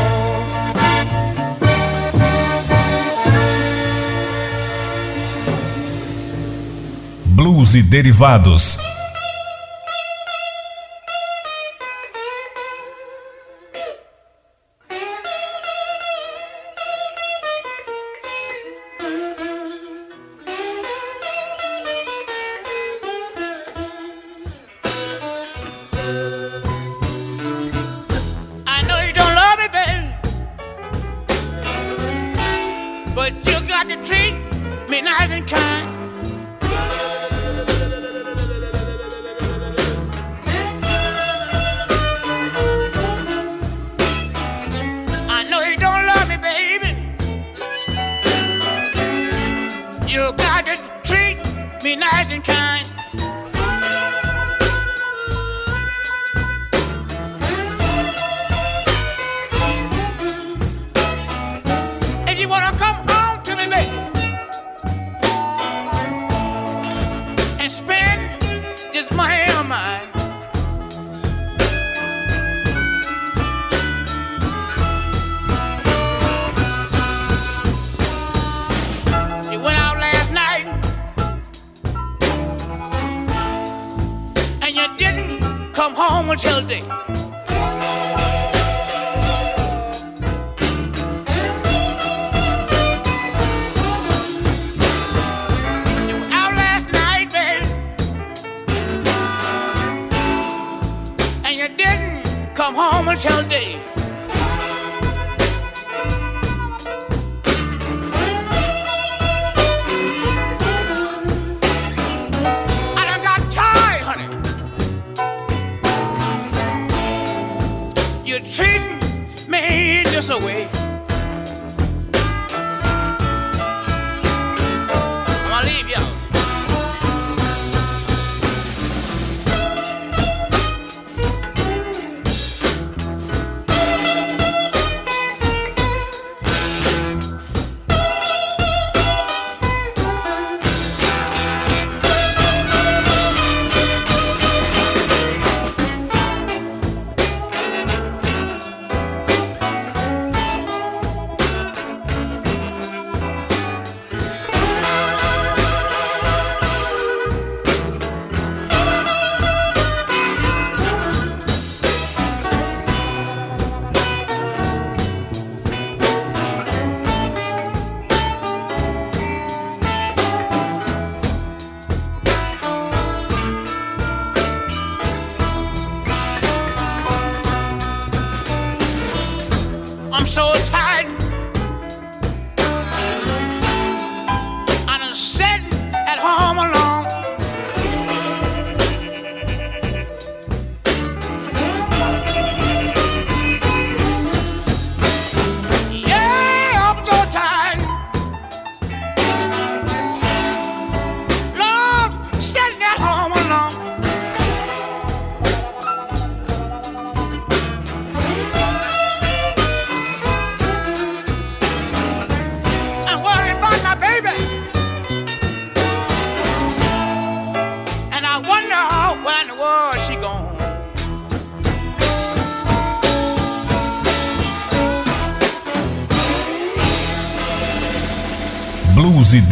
Blues e derivados.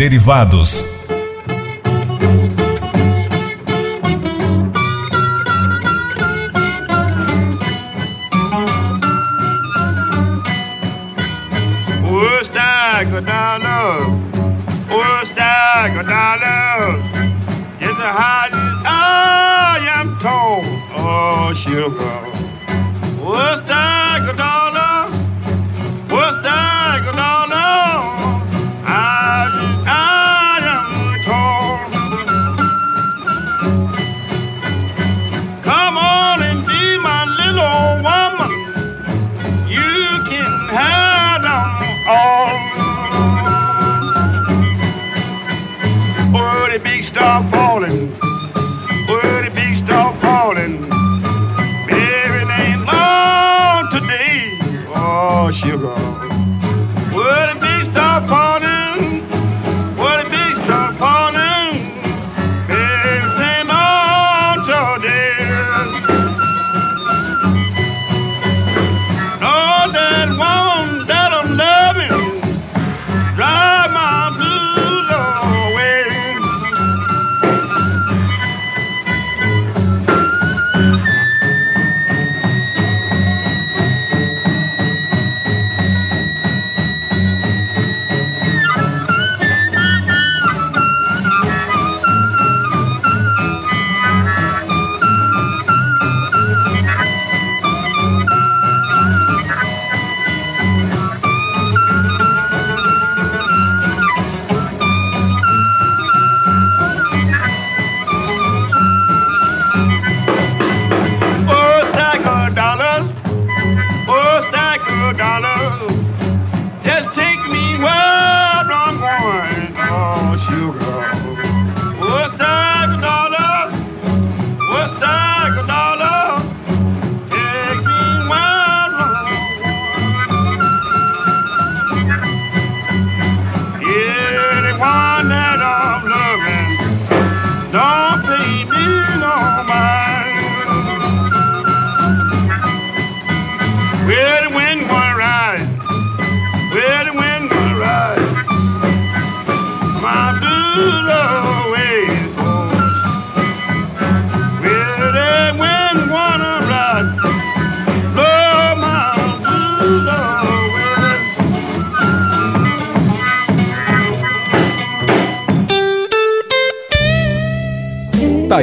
Derivados.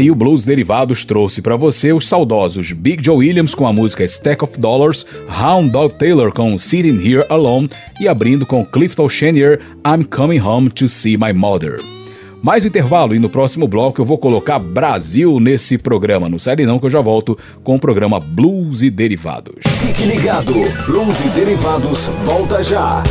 Aí o Blues Derivados trouxe pra você os saudosos Big Joe Williams com a música Stack of Dollars, Hound Dog Taylor com Sitting Here Alone e abrindo com Clifton Chenier I'm Coming Home to See My Mother. Mais um intervalo e no próximo bloco eu vou colocar Brasil nesse programa. Não sai não que eu já volto com o programa Blues e Derivados. Fique ligado, Blues e Derivados volta já.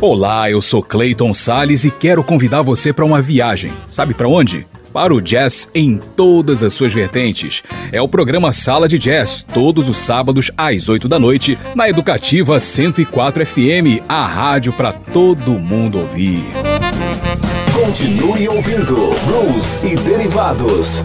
Olá, eu sou Clayton Sales e quero convidar você para uma viagem. Sabe para onde? Para o jazz em todas as suas vertentes. É o programa Sala de Jazz, todos os sábados às 8 da noite, na Educativa 104 FM, a rádio para todo mundo ouvir. Continue ouvindo Blues e Derivados.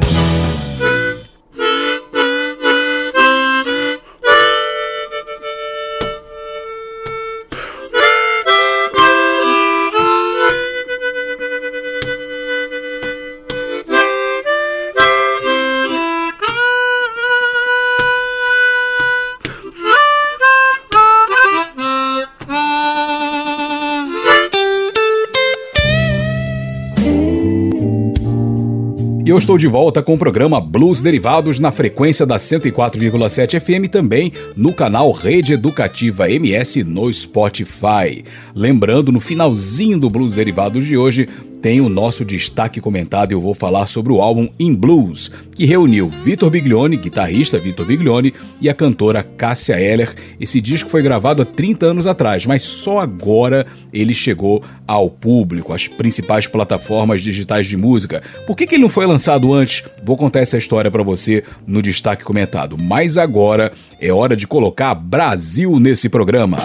Eu estou de volta com o programa Blues Derivados na frequência da 104,7 FM também no canal Rede Educativa MS no Spotify. Lembrando, no finalzinho do Blues Derivados de hoje, tem o nosso destaque comentado e eu vou falar sobre o álbum In Blues, que reuniu Vitor Biglione, guitarrista Vitor Biglione, e a cantora Cássia Eller. Esse disco foi gravado há 30 anos atrás, mas só agora ele chegou ao público, às principais plataformas digitais de música. Por que, que ele não foi lançado antes? Vou contar essa história para você no destaque comentado. Mas agora é hora de colocar Brasil nesse programa.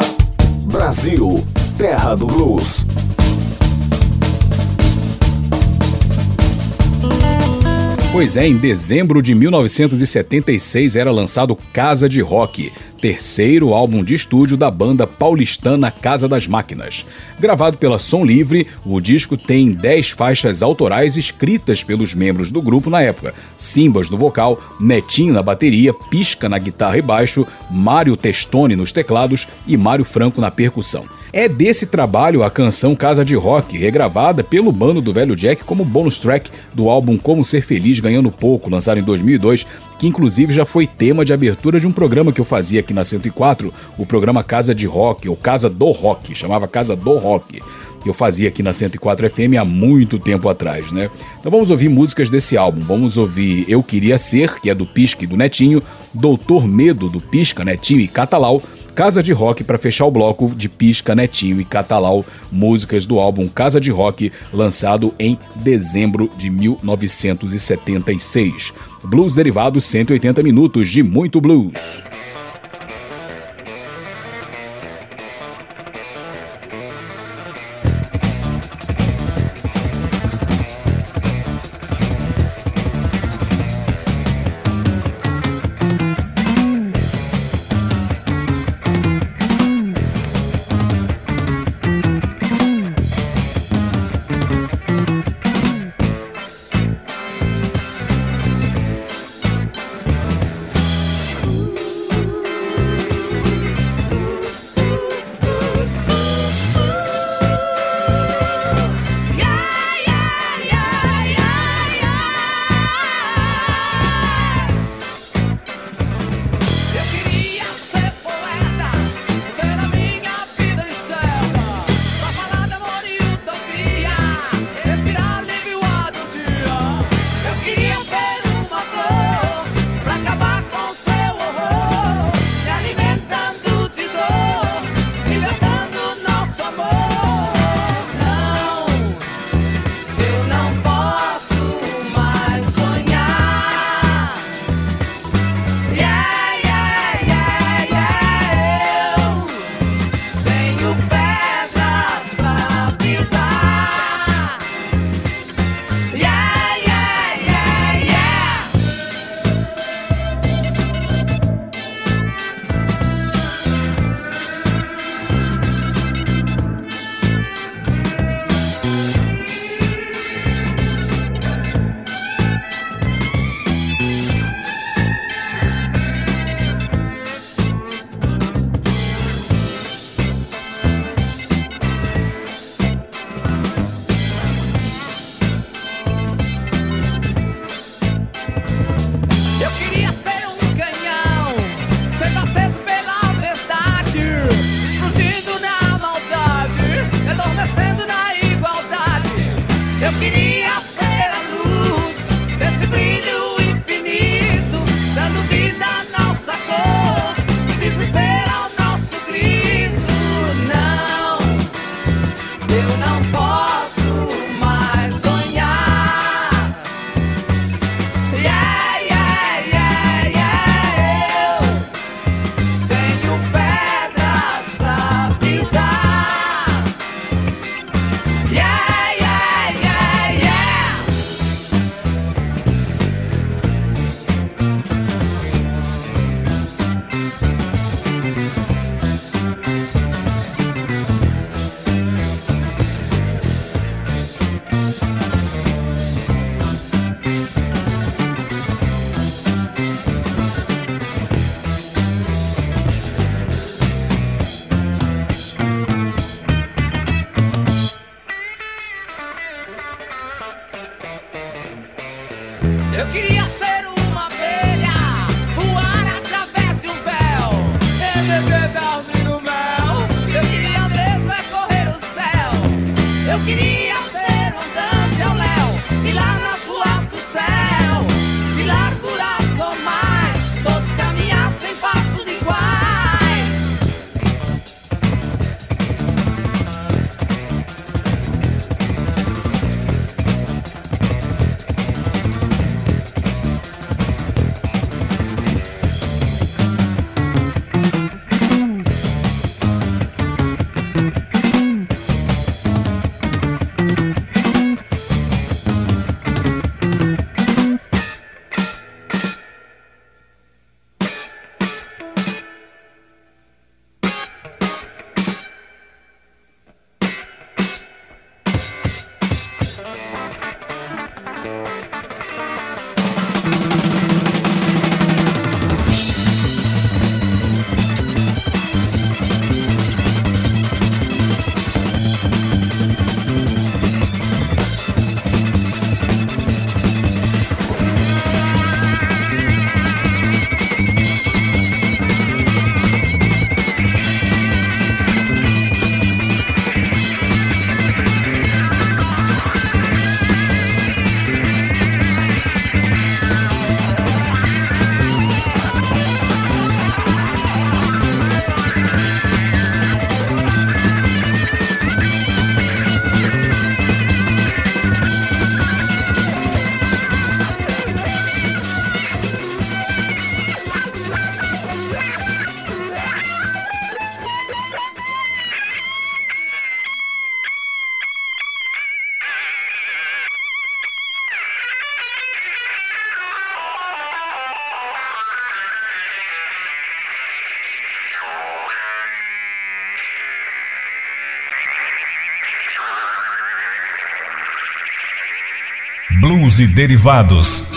Brasil, terra do blues. Pois é, em dezembro de 1976 era lançado Casa de Rock, terceiro álbum de estúdio da banda paulistana Casa das Máquinas. Gravado pela Som Livre, o disco tem 10 faixas autorais escritas pelos membros do grupo na época: Simbas no vocal, Netinho na bateria, Pisca na guitarra e baixo, Mário Testoni nos teclados e Mário Franco na percussão. É desse trabalho a canção Casa de Rock, regravada pelo bando do Velho Jack como bonus track do álbum Como Ser Feliz Ganhando Pouco, lançado em 2002, que inclusive já foi tema de abertura de um programa que eu fazia aqui na 104, o programa Casa de Rock, ou Casa do Rock, chamava Casa do Rock eu fazia aqui na 104 FM há muito tempo atrás, né? Então vamos ouvir músicas desse álbum. Vamos ouvir Eu Queria Ser, que é do Pisca e do Netinho, Doutor Medo do Pisca, Netinho e Catalau, Casa de Rock para fechar o bloco de Pisca, Netinho e Catalau, músicas do álbum Casa de Rock, lançado em dezembro de 1976. Blues Derivados 180 minutos de muito blues. E derivados.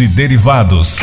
E derivados.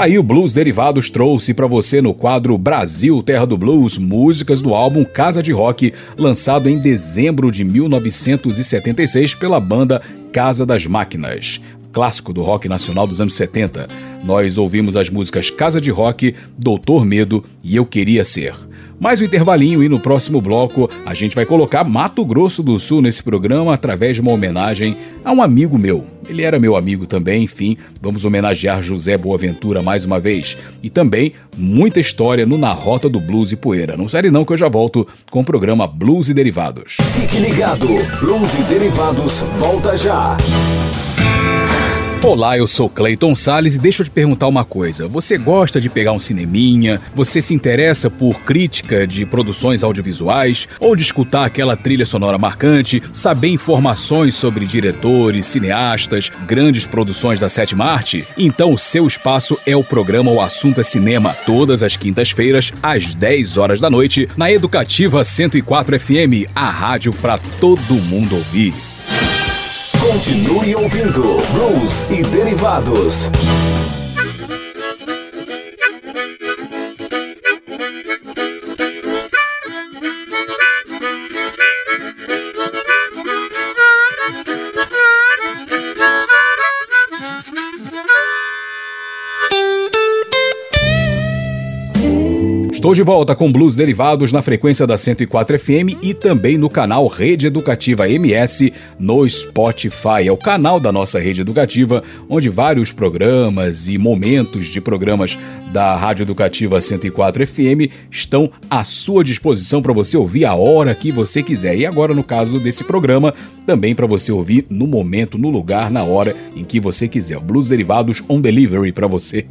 Tá aí o Blues Derivados trouxe para você no quadro Brasil Terra do Blues músicas do álbum Casa de Rock, lançado em dezembro de 1976 pela banda Casa das Máquinas. Clássico do rock nacional dos anos 70. Nós ouvimos as músicas Casa de Rock, Doutor Medo e Eu Queria Ser. Mais um intervalinho e no próximo bloco a gente vai colocar Mato Grosso do Sul nesse programa através de uma homenagem a um amigo meu. Ele era meu amigo também, enfim, vamos homenagear José Boaventura mais uma vez. E também muita história no Na Rota do Blues e Poeira. Não sai não que eu já volto com o programa Blues e Derivados. Fique ligado, Blues e Derivados volta já. Olá, eu sou Clayton Sales e deixa eu te perguntar uma coisa. Você gosta de pegar um cineminha? Você se interessa por crítica de produções audiovisuais? Ou de escutar aquela trilha sonora marcante? Saber informações sobre diretores, cineastas, grandes produções da sétima arte? Então o seu espaço é o programa O Assunto é Cinema, todas as quintas-feiras, às 10 horas da noite, na Educativa 104 FM, a rádio para todo mundo ouvir. Continue ouvindo Blues e Derivados. Estou de volta com Blues Derivados na frequência da 104 FM e também no canal Rede Educativa MS no Spotify. É o canal da nossa rede educativa, onde vários programas e momentos de programas da Rádio Educativa 104 FM estão à sua disposição para você ouvir a hora que você quiser. E agora, no caso desse programa, também para você ouvir no momento, no lugar, na hora em que você quiser. Blues Derivados on Delivery para você.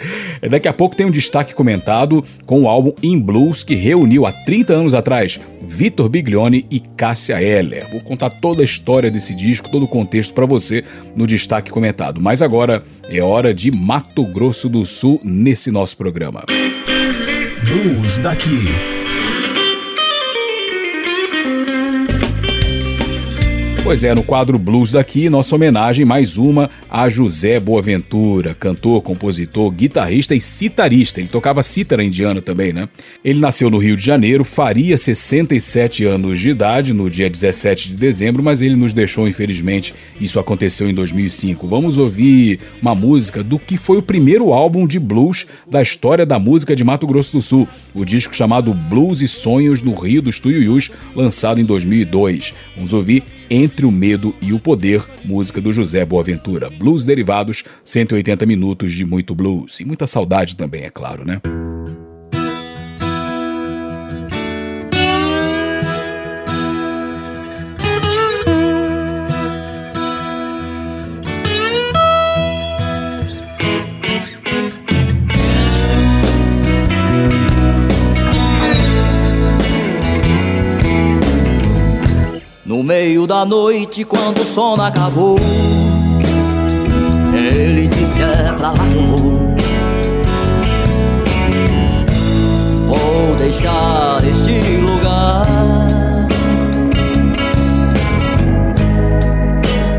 Daqui a pouco tem um destaque comentado com o álbum In Blues que reuniu há 30 anos atrás Vitor Biglione e Cássia Eller. Vou contar toda a história desse disco, todo o contexto para você no destaque comentado. Mas agora é hora de Mato Grosso do Sul nesse nosso programa. Blues daqui. Pois é, no quadro Blues daqui, nossa homenagem mais uma a José Boaventura, cantor, compositor, guitarrista e citarista. Ele tocava cítara indiana também, né? Ele nasceu no Rio de Janeiro, faria 67 anos de idade no dia 17 de dezembro, mas ele nos deixou, infelizmente. Isso aconteceu em 2005. Vamos ouvir uma música do que foi o primeiro álbum de blues da história da música de Mato Grosso do Sul, o disco chamado Blues e Sonhos no Rio dos Tuiuius, lançado em 2002. Vamos ouvir entre o Medo e o Poder, música do José Boaventura. Blues derivados, 180 minutos de muito blues. E muita saudade também, é claro, né? Meio da noite, quando o sono acabou, ele disse: É pra lá que eu vou. Vou deixar este lugar.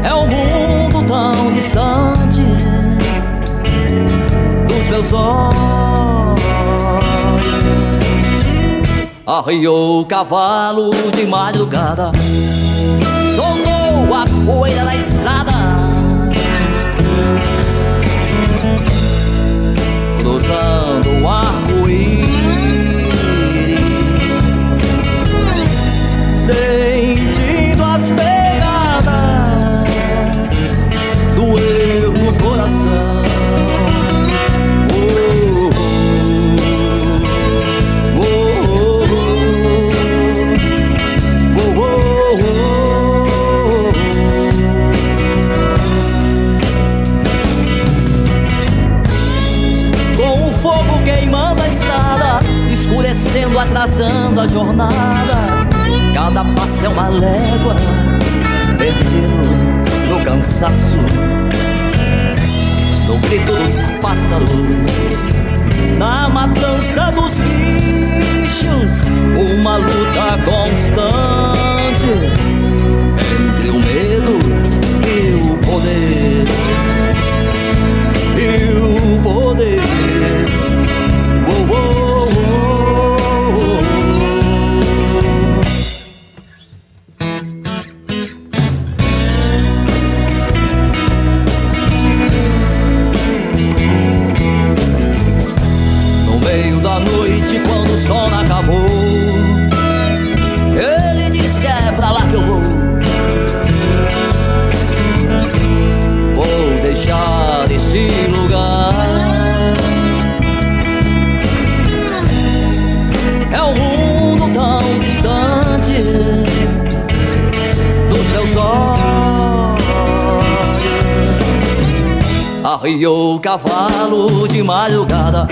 É um mundo tão distante dos meus olhos. Arriou o cavalo de madrugada poeira da estrada atrasando a jornada. Cada passo é uma légua, perdido no cansaço, no grito dos pássaros, na matança dos bichos, uma luta constante cavalo de madrugada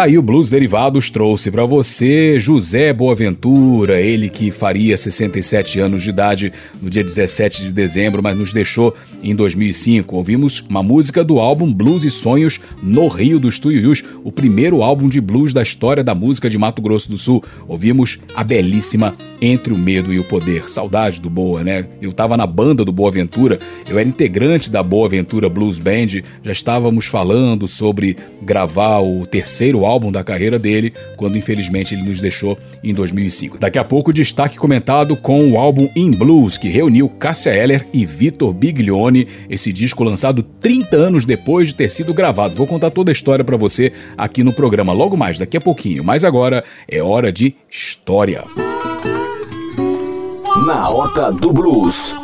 Aí o Blues Derivados trouxe para você José Boaventura, ele que faria 67 anos de idade no dia 17 de dezembro, mas nos deixou em 2005. Ouvimos uma música do álbum Blues e Sonhos no Rio dos Tuiuius, o primeiro álbum de blues da história da música de Mato Grosso do Sul. Ouvimos a belíssima Entre o Medo e o Poder. Saudade do Boa, né? Eu tava na banda do Boaventura, eu era integrante da Boaventura Blues Band, já estávamos falando sobre gravar o terceiro álbum da carreira dele, quando infelizmente ele nos deixou em 2005. Daqui a pouco, destaque comentado com o álbum In Blues, que reuniu Cássia Eller e Vitor Biglione, esse disco lançado 30 anos depois de ter sido gravado. Vou contar toda a história para você aqui no programa logo mais, daqui a pouquinho. Mas agora é hora de história. Na Rota do Blues.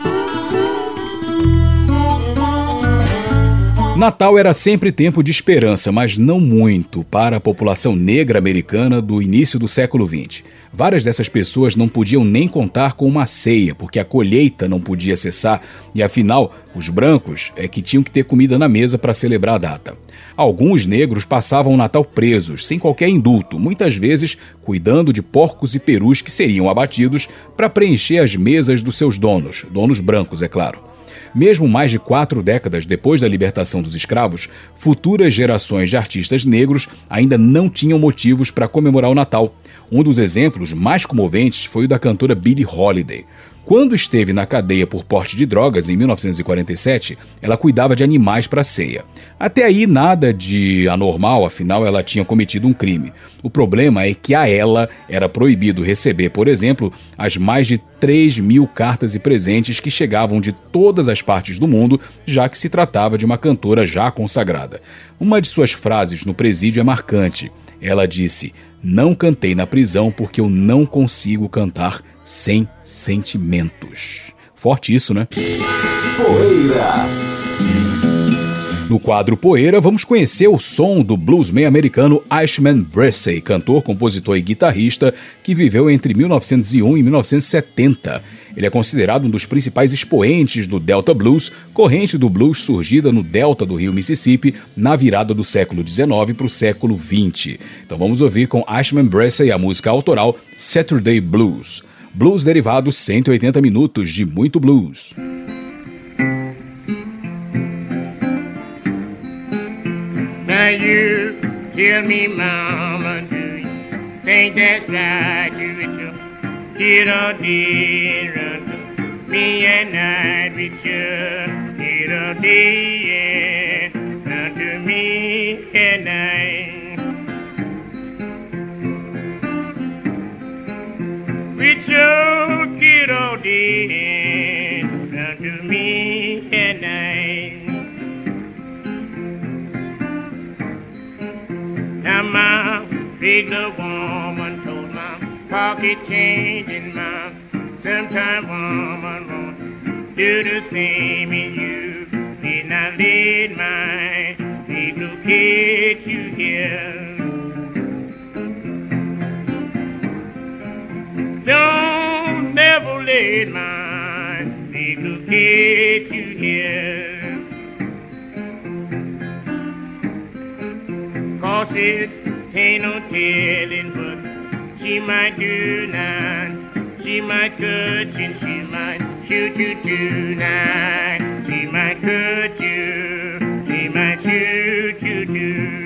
Natal era sempre tempo de esperança, mas não muito para a população negra americana do início do século XX. Várias dessas pessoas não podiam nem contar com uma ceia, porque a colheita não podia cessar e, afinal, os brancos é que tinham que ter comida na mesa para celebrar a data. Alguns negros passavam o Natal presos, sem qualquer indulto, muitas vezes cuidando de porcos e perus que seriam abatidos para preencher as mesas dos seus donos, donos brancos, é claro. Mesmo mais de quatro décadas depois da libertação dos escravos, futuras gerações de artistas negros ainda não tinham motivos para comemorar o Natal. Um dos exemplos mais comoventes foi o da cantora Billie Holiday. Quando esteve na cadeia por porte de drogas em 1947, ela cuidava de animais para ceia. Até aí nada de anormal, afinal ela tinha cometido um crime. O problema é que a ela era proibido receber, por exemplo, as mais de 3 mil cartas e presentes que chegavam de todas as partes do mundo, já que se tratava de uma cantora já consagrada. Uma de suas frases no presídio é marcante. Ela disse: Não cantei na prisão porque eu não consigo cantar sem sentimentos. Forte isso, né? Poeira. No quadro Poeira, vamos conhecer o som do bluesman americano Ashman Bressey, cantor, compositor e guitarrista que viveu entre 1901 e 1970. Ele é considerado um dos principais expoentes do Delta Blues, corrente do blues surgida no delta do rio Mississippi na virada do século XIX para o século XX. Então vamos ouvir com Ashman Bressey a música autoral Saturday Blues. Blues Derivados 180 minutos de muito blues. Now you tell me, mama, do you think that's right? Or me night with or unto me night. With you. day unto me at night. Now my big little woman told my pocket change in my sometime woman won't do the same in you. Did not lead my big little get you here. Don't never let my little get you here. Cause it ain't no telling what she might do now. She might cut you, she might shoot you tonight. She might cut you, she might shoot you too.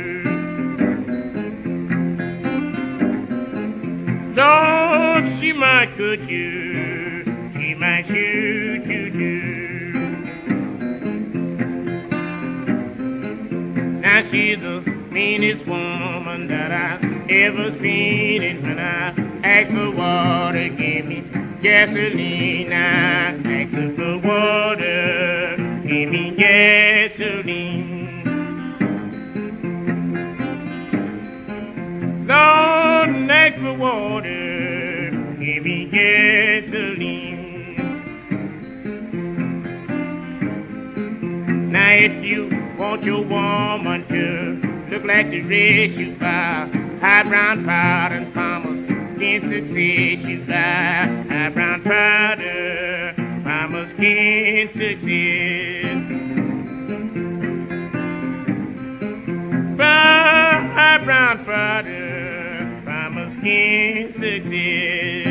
Lord, might cut you, she might shoot you too. Now she's the meanest woman that I've ever seen. And when I ask for water, give me gasoline. I ask her for water, give me gasoline. Lord, ask for water, give me gasoline. Now if you want your woman to look like the rest you buy, high brown powder and farmer's skin success you buy, high brown powder, farmer's skin success. Buy high brown powder, farmer's skin success.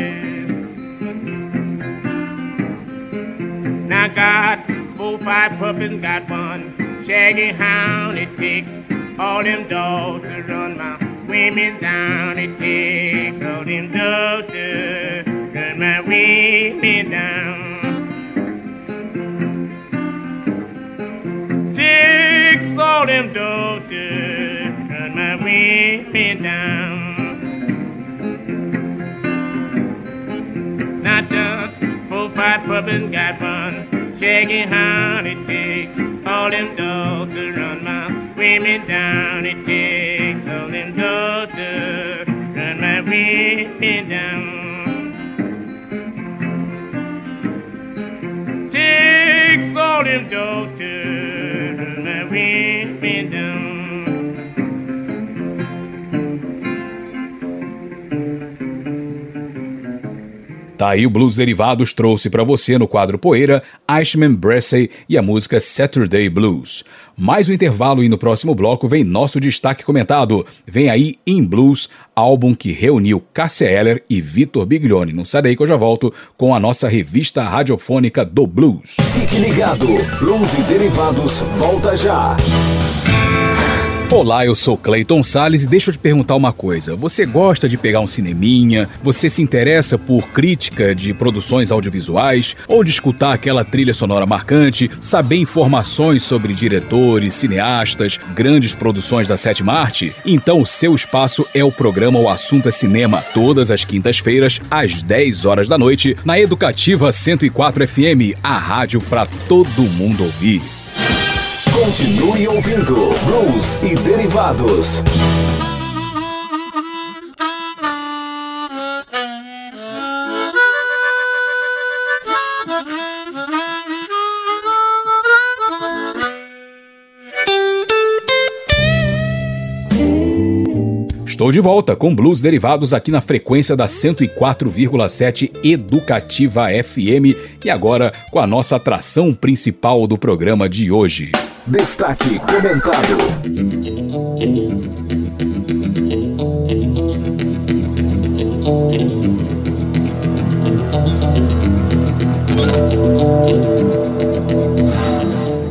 Now got four, five puppies, got one shaggy hound. It takes all them dogs to run my women down. It takes all them dogs to run my women down. Takes all them dogs to run my women down. Not just four, five puppies, got one shaggy hound. It take all them dogs to run my women down. It takes Tá aí o Blues Derivados trouxe para você no quadro Poeira, Ashman Bressey e a música Saturday Blues. Mais um intervalo e no próximo bloco vem nosso destaque comentado. Vem aí In Blues, álbum que reuniu Cássia Eller e Vitor Biglione. Não daí que eu já volto com a nossa revista radiofônica do Blues. Fique ligado, Blues e Derivados volta já. Olá, eu sou Clayton Sales e deixa eu te perguntar uma coisa. Você gosta de pegar um cineminha? Você se interessa por crítica de produções audiovisuais? Ou de escutar aquela trilha sonora marcante? Saber informações sobre diretores, cineastas, grandes produções da sétima arte? Então o seu espaço é o programa O Assunto é Cinema, todas as quintas-feiras, às 10 horas da noite, na Educativa 104 FM, a rádio para todo mundo ouvir. Continue ouvindo Blues e Derivados. Estou de volta com blues derivados aqui na frequência da 104,7 Educativa FM e agora com a nossa atração principal do programa de hoje. Destaque comentado.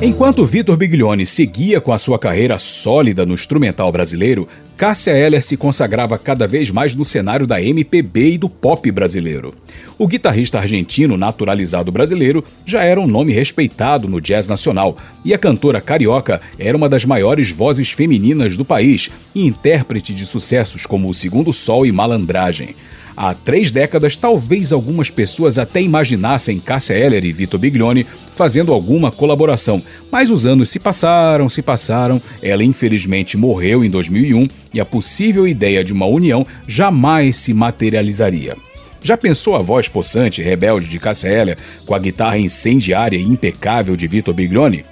Enquanto Vitor Biglione seguia com a sua carreira sólida no instrumental brasileiro, Cássia Eller se consagrava cada vez mais no cenário da MPB e do pop brasileiro. O guitarrista argentino naturalizado brasileiro já era um nome respeitado no jazz nacional, e a cantora carioca era uma das maiores vozes femininas do país e intérprete de sucessos como O Segundo Sol e Malandragem. Há três décadas, talvez algumas pessoas até imaginassem Cássia Eller e Vitor Biglione fazendo alguma colaboração, mas os anos se passaram, se passaram, ela infelizmente morreu em 2001 e a possível ideia de uma união jamais se materializaria. Já pensou a voz possante e rebelde de Cássia Eller com a guitarra incendiária e impecável de Vitor Biglione?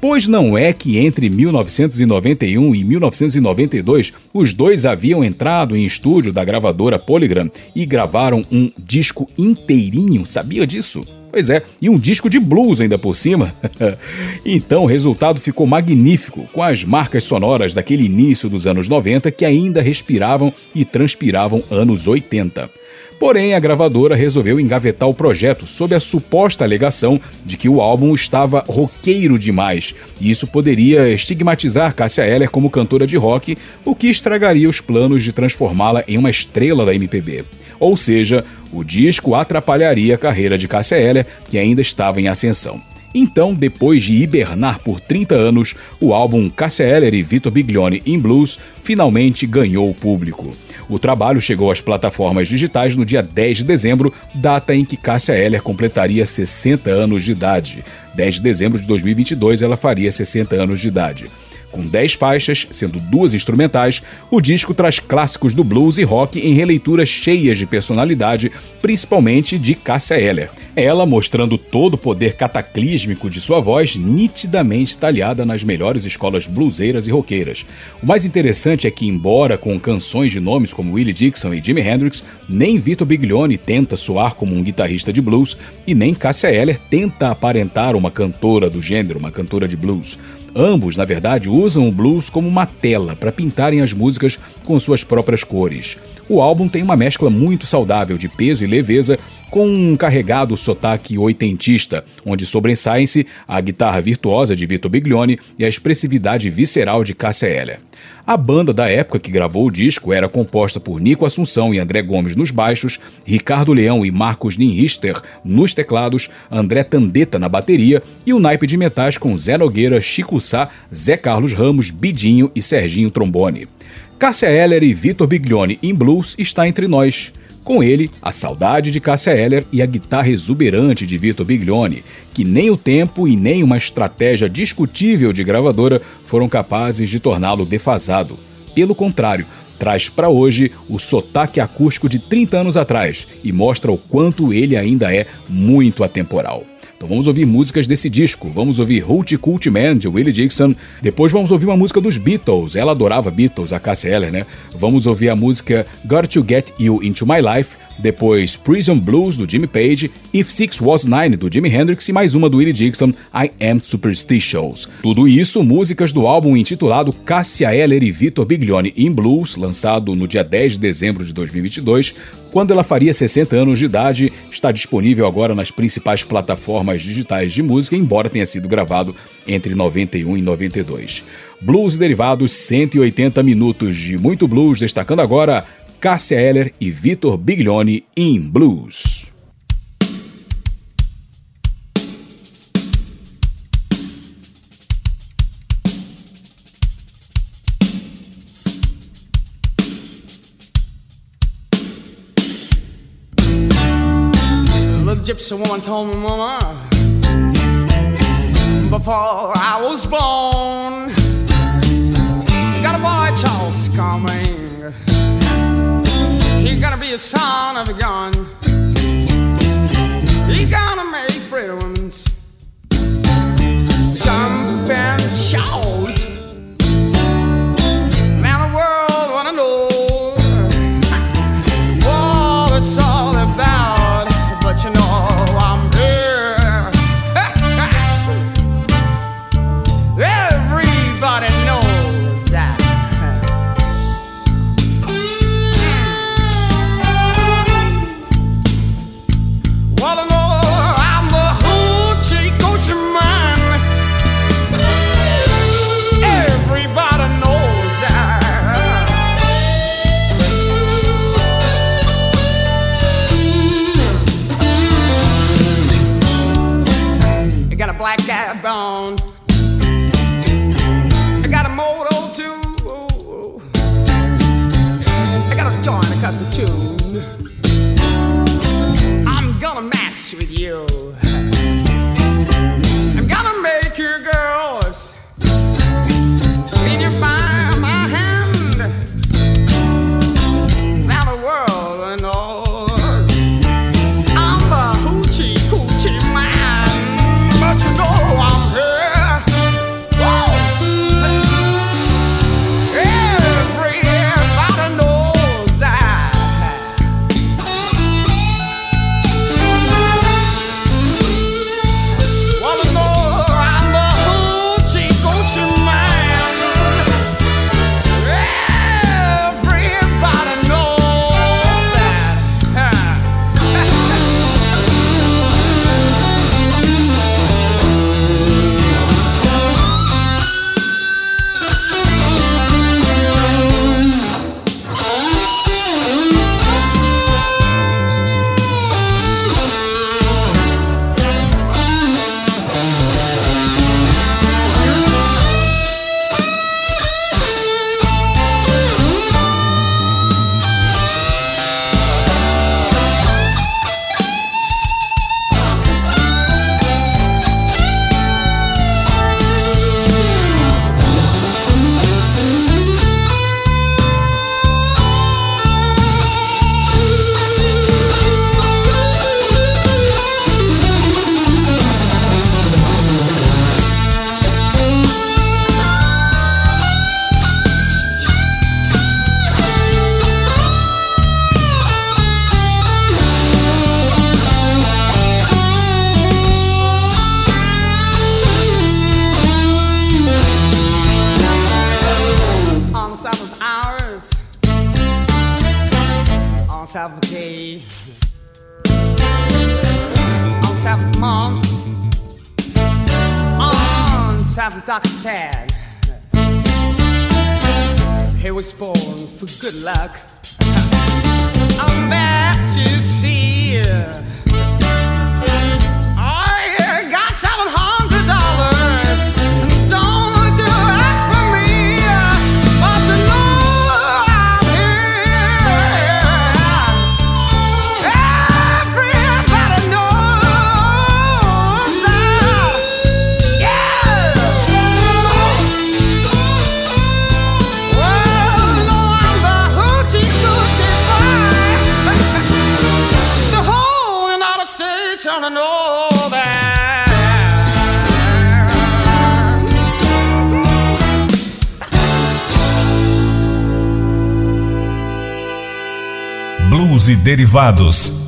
Pois não é que entre 1991 e 1992 os dois haviam entrado em estúdio da gravadora Polygram e gravaram um disco inteirinho, sabia disso? Pois é, e um disco de blues ainda por cima. então o resultado ficou magnífico, com as marcas sonoras daquele início dos anos 90 que ainda respiravam e transpiravam anos 80. Porém, a gravadora resolveu engavetar o projeto sob a suposta alegação de que o álbum estava roqueiro demais, e isso poderia estigmatizar Cássia Eller como cantora de rock, o que estragaria os planos de transformá-la em uma estrela da MPB. Ou seja, o disco atrapalharia a carreira de Cássia Eller, que ainda estava em ascensão. Então, depois de hibernar por 30 anos, o álbum Cássia Eller e Vitor Biglione in Blues finalmente ganhou o público. O trabalho chegou às plataformas digitais no dia 10 de dezembro, data em que Cássia Eller completaria 60 anos de idade. 10 de dezembro de 2022 ela faria 60 anos de idade. Com 10 faixas, sendo duas instrumentais, o disco traz clássicos do blues e rock em releituras cheias de personalidade, principalmente de Cássia Eller. Ela mostrando todo o poder cataclísmico de sua voz, nitidamente talhada nas melhores escolas bluseiras e roqueiras. O mais interessante é que, embora com canções de nomes como Willie Dixon e Jimi Hendrix, nem Vito Biglione tenta soar como um guitarrista de blues e nem Cássia Eller tenta aparentar uma cantora do gênero, uma cantora de blues. Ambos, na verdade, usam o blues como uma tela para pintarem as músicas com suas próprias cores. O álbum tem uma mescla muito saudável de peso e leveza, com um carregado sotaque oitentista, onde sobressaem-se a guitarra virtuosa de Vito Biglione e a expressividade visceral de Cássia Eller. A banda da época que gravou o disco era composta por Nico Assunção e André Gomes nos baixos, Ricardo Leão e Marcos Ninrichter nos teclados, André Tandeta na bateria e o naipe de metais com Zé Nogueira, Chico Sá, Zé Carlos Ramos, Bidinho e Serginho Trombone. Cássia Eller e Vitor Biglione em blues está entre nós. Com ele, a saudade de Cássia Eller e a guitarra exuberante de Vitor Biglione, que nem o tempo e nem uma estratégia discutível de gravadora foram capazes de torná-lo defasado. Pelo contrário, traz para hoje o sotaque acústico de 30 anos atrás e mostra o quanto ele ainda é muito atemporal. Então vamos ouvir músicas desse disco. Vamos ouvir Hootie Cult Man, de Willie Dixon. Depois vamos ouvir uma música dos Beatles. Ela adorava Beatles, a Cassie Eller, né? Vamos ouvir a música Got to Get You Into My Life depois Prison Blues do Jimmy Page, If Six Was Nine do Jimi Hendrix e mais uma do Willie Dixon, I Am Superstitious. Tudo isso músicas do álbum intitulado Cassia Eller e Vitor Biglione in Blues, lançado no dia 10 de dezembro de 2022, quando ela faria 60 anos de idade, está disponível agora nas principais plataformas digitais de música, embora tenha sido gravado entre 91 e 92. Blues e derivados, 180 minutos de muito blues, destacando agora Cássia Eller e Vitor Biglione em Blues. gypsy woman told me, Mama, before I was born, you got a boy, Charles, coming. He gonna be a son of a gun. He gonna make pretty women jump and shout. Roxanne. He was born for good luck. I'm back to see you. Blues e Derivados.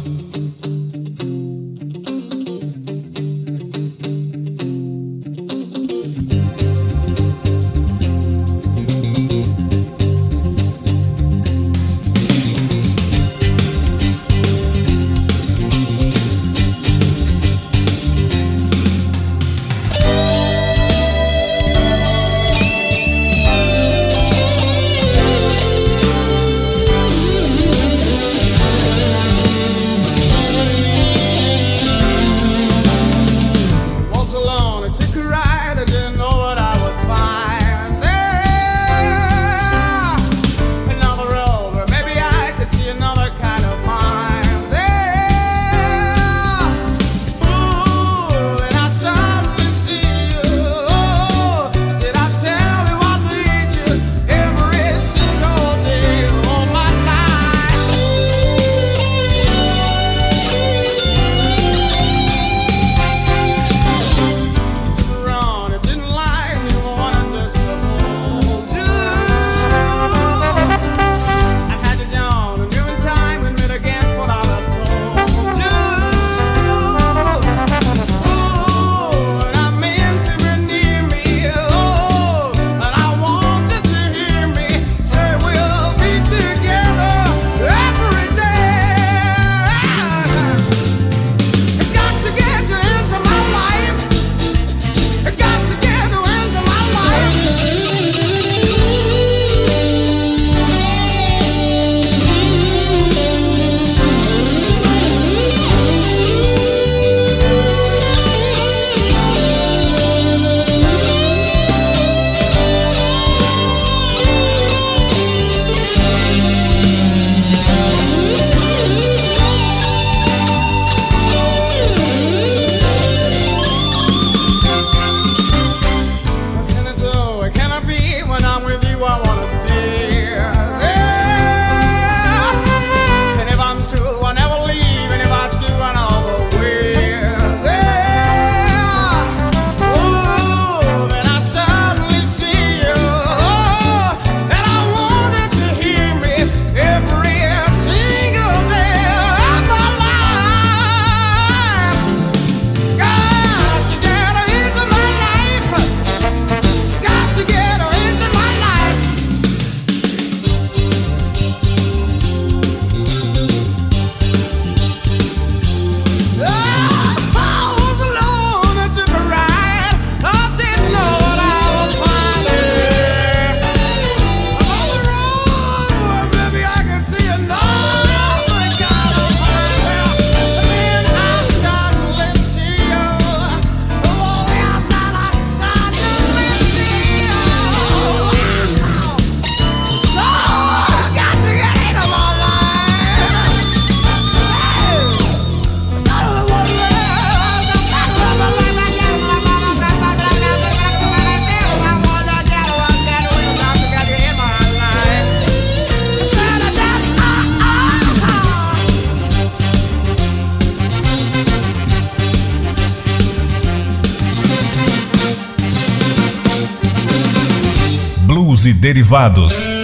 Derivados.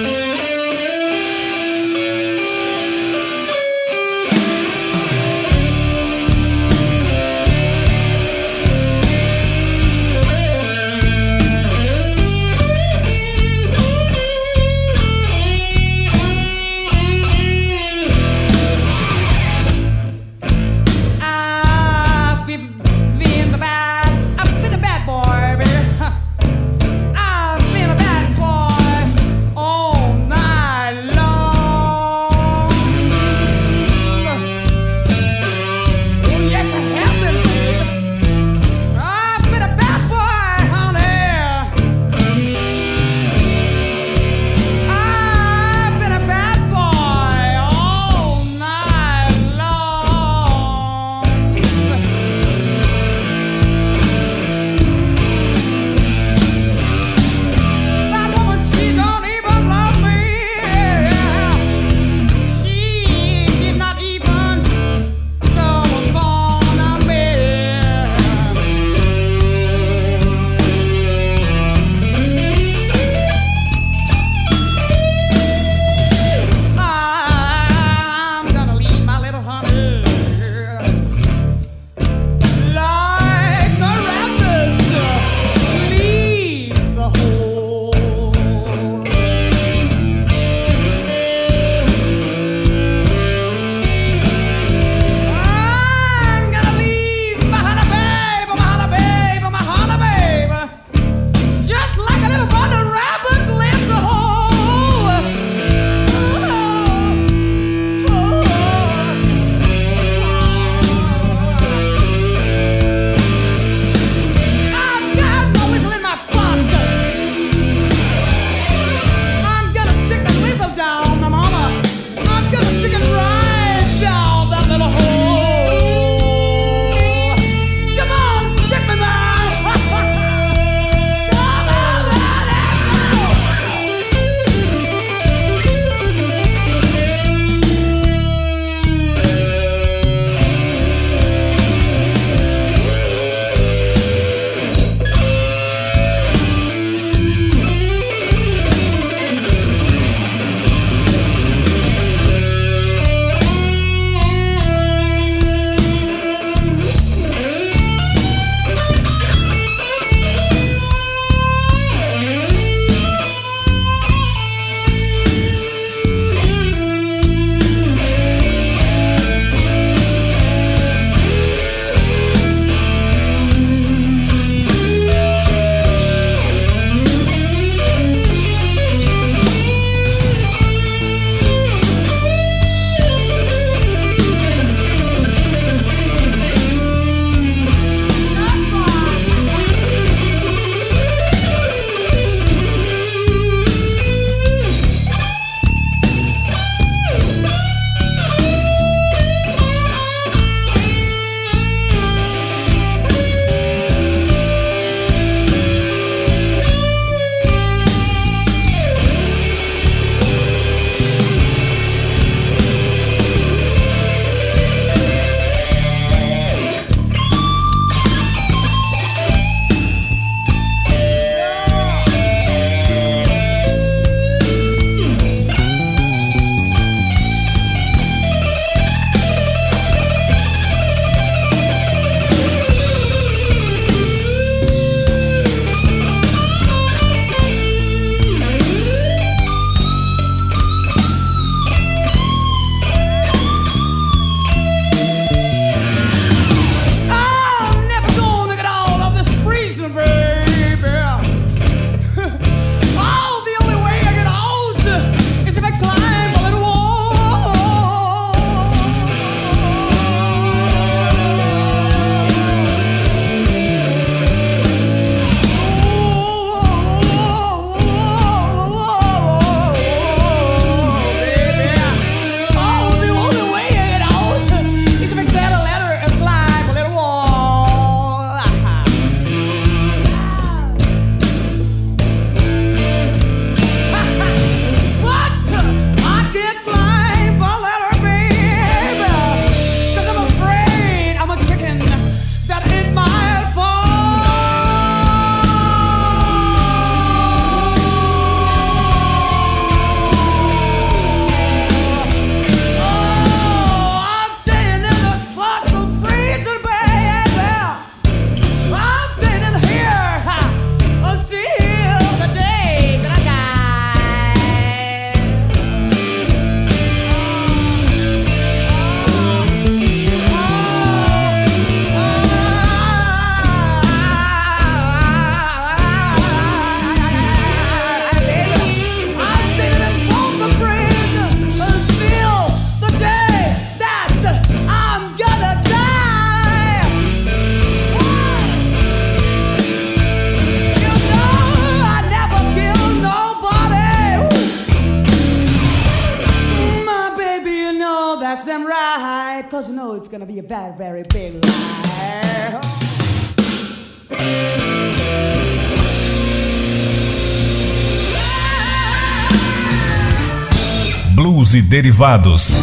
Derivados.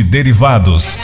E derivados.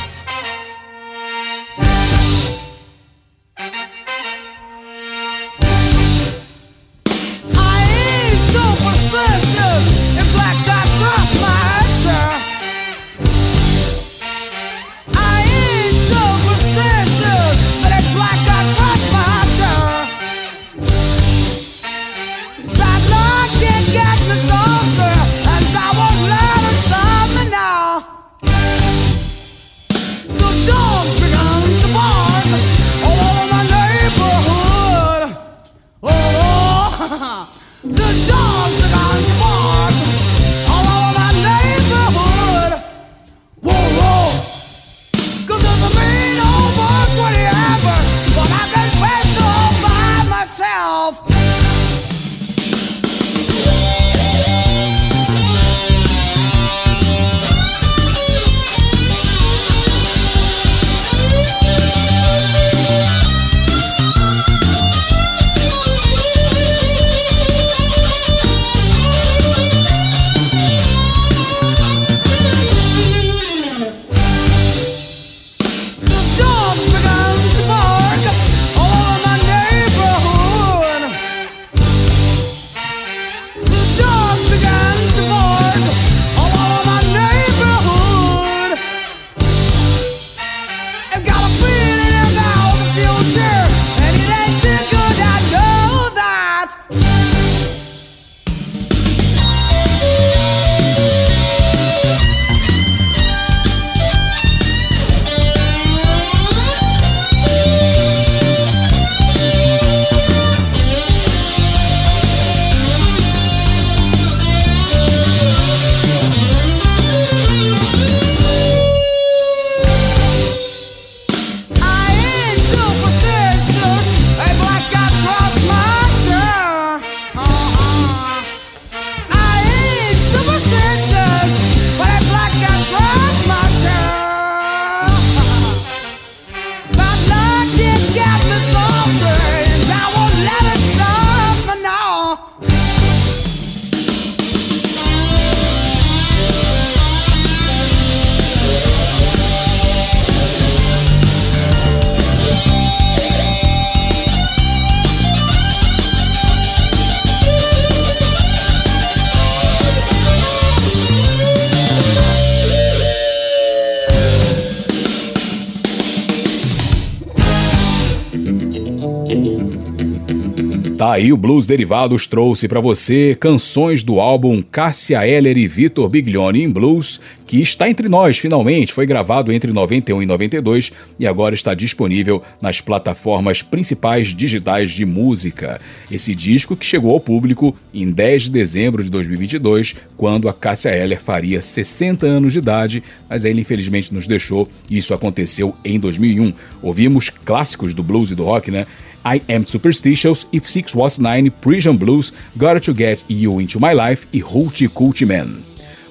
O Blues Derivados trouxe para você canções do álbum Cássia Eller e Vitor Biglione em Blues, que está entre nós finalmente, foi gravado entre 91 e 92 e agora está disponível nas plataformas principais digitais de música. Esse disco que chegou ao público em 10 de dezembro de 2022, quando a Cássia Eller faria 60 anos de idade, mas ele infelizmente nos deixou e isso aconteceu em 2001. Ouvimos clássicos do blues e do rock, né? I Am Superstitious, If Six Was Nine, Prison Blues, Gotta To Get You Into My Life e Hootie Cootie Man.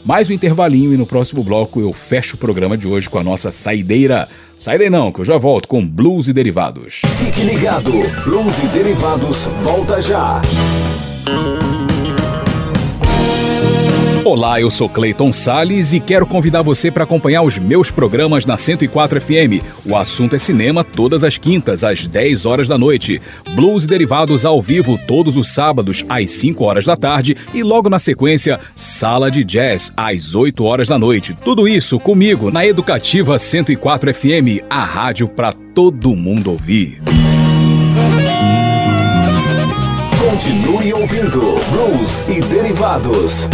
Mais um intervalinho e no próximo bloco eu fecho o programa de hoje com a nossa saideira. Sai daí não, que eu já volto com Blues e Derivados. Fique ligado, Blues e Derivados volta já. Olá, eu sou Clayton Sales e quero convidar você para acompanhar os meus programas na 104 FM. O assunto é cinema todas as quintas às 10 horas da noite. Blues e derivados ao vivo todos os sábados às 5 horas da tarde e logo na sequência Sala de Jazz às 8 horas da noite. Tudo isso comigo na Educativa 104 FM, a rádio para todo mundo ouvir. Continue ouvindo Blues e Derivados.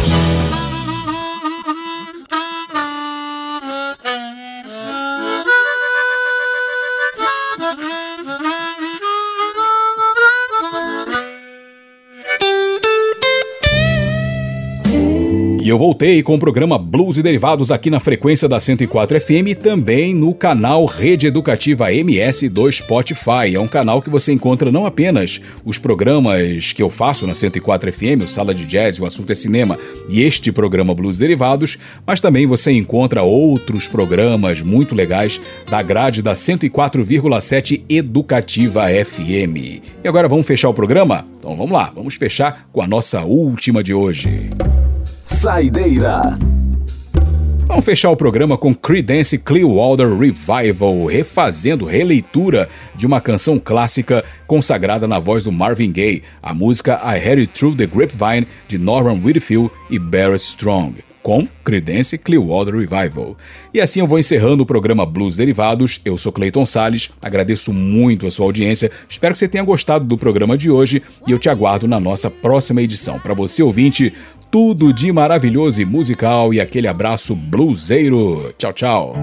Eu voltei com o programa Blues e Derivados aqui na frequência da 104 FM e também no canal Rede Educativa MS do Spotify. É um canal que você encontra não apenas os programas que eu faço na 104 FM, o Sala de Jazz, o assunto é cinema, e este programa Blues e Derivados, mas também você encontra outros programas muito legais da grade da 104,7 Educativa FM. E agora vamos fechar o programa? Então vamos lá, vamos fechar com a nossa última de hoje. Saideira. Vamos fechar o programa com Creedence Clearwater Revival, refazendo releitura de uma canção clássica consagrada na voz do Marvin Gaye, a música I Heard It Through the Grapevine de Norman Whitfield e Barrett Strong com Creedence Clearwater Revival. E assim eu vou encerrando o programa Blues Derivados. Eu sou Clayton Sales, agradeço muito a sua audiência, espero que você tenha gostado do programa de hoje e eu te aguardo na nossa próxima edição. Para você ouvinte, tudo de maravilhoso e musical e aquele abraço bluseiro. Tchau, tchau.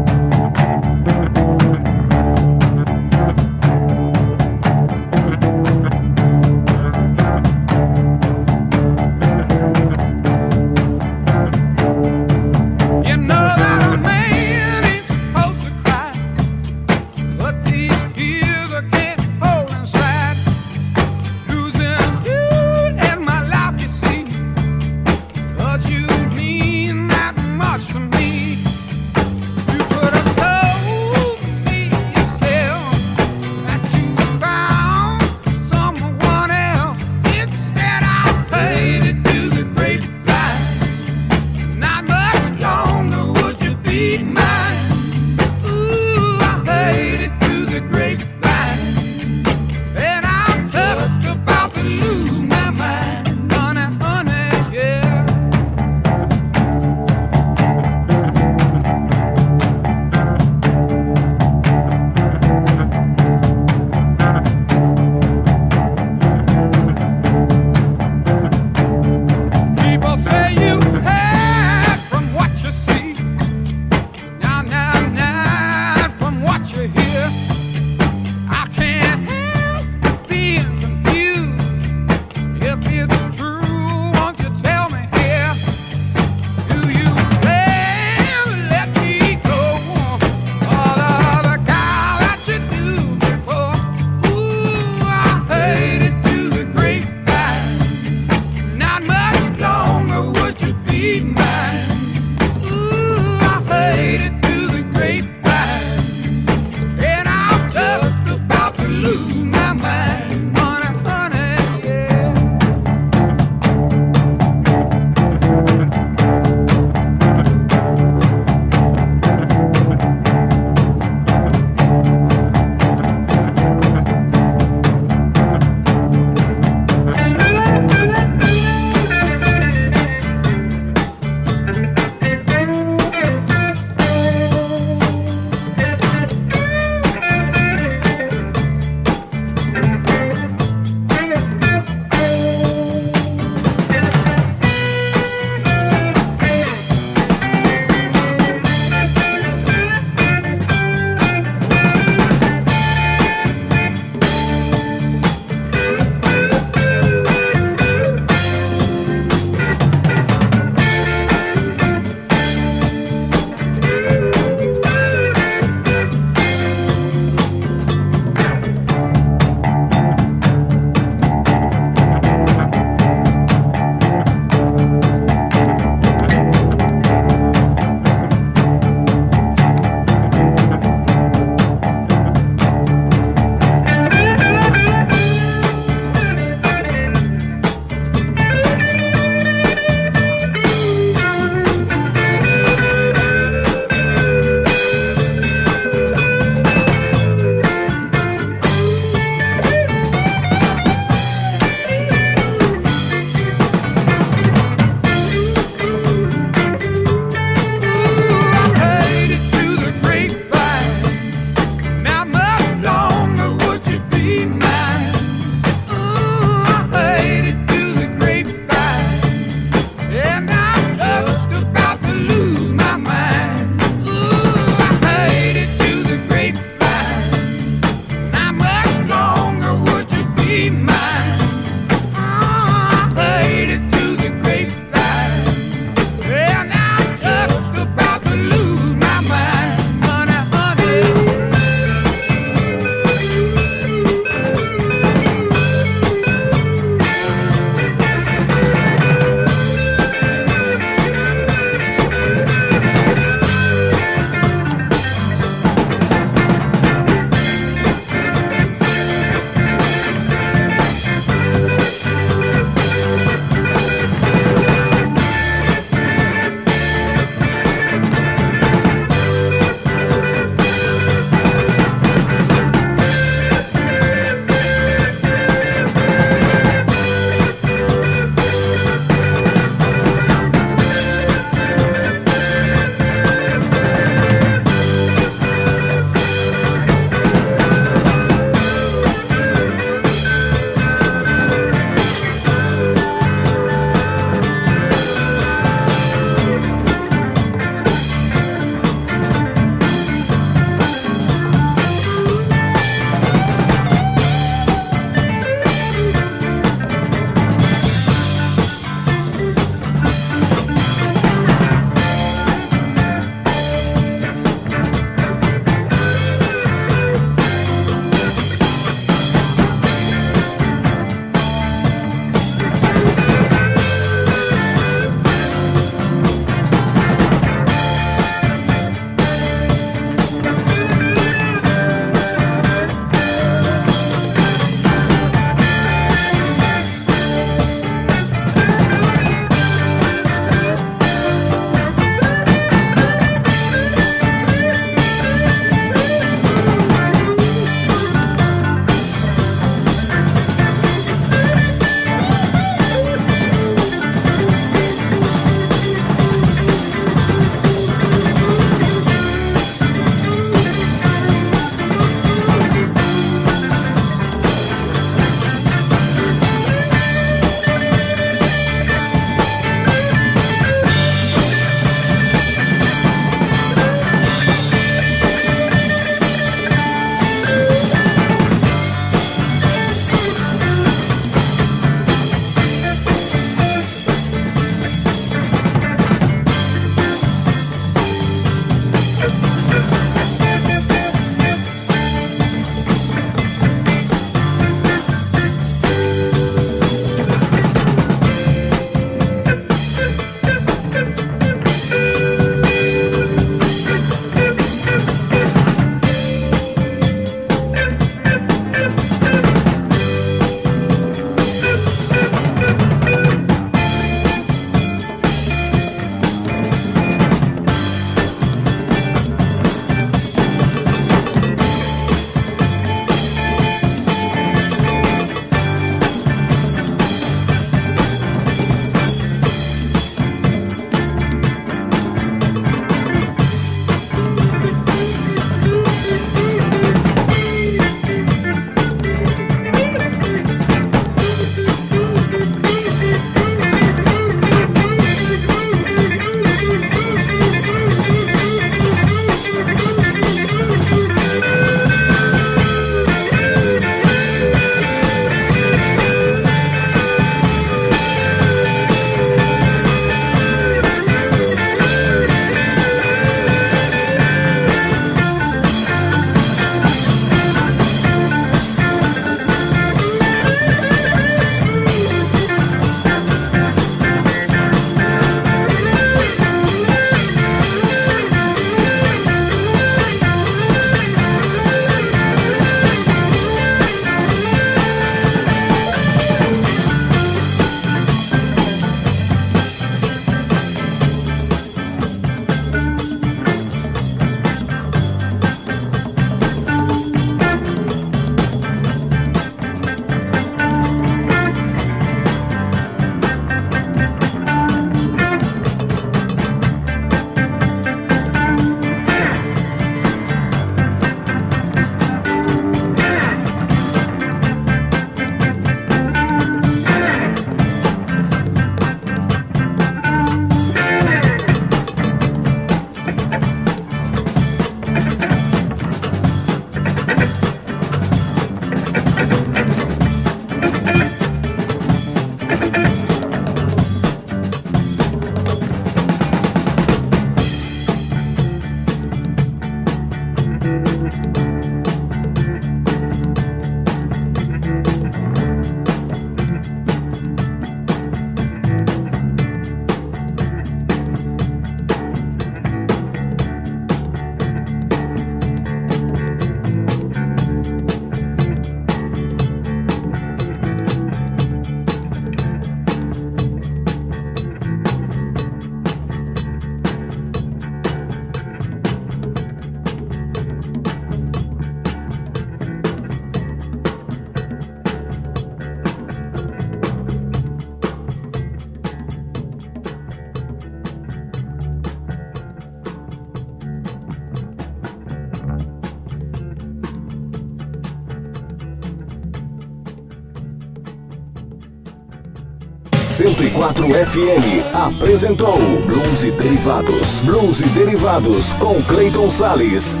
104 FM apresentou Blues e Derivados. Blues e Derivados com Clayton Sales.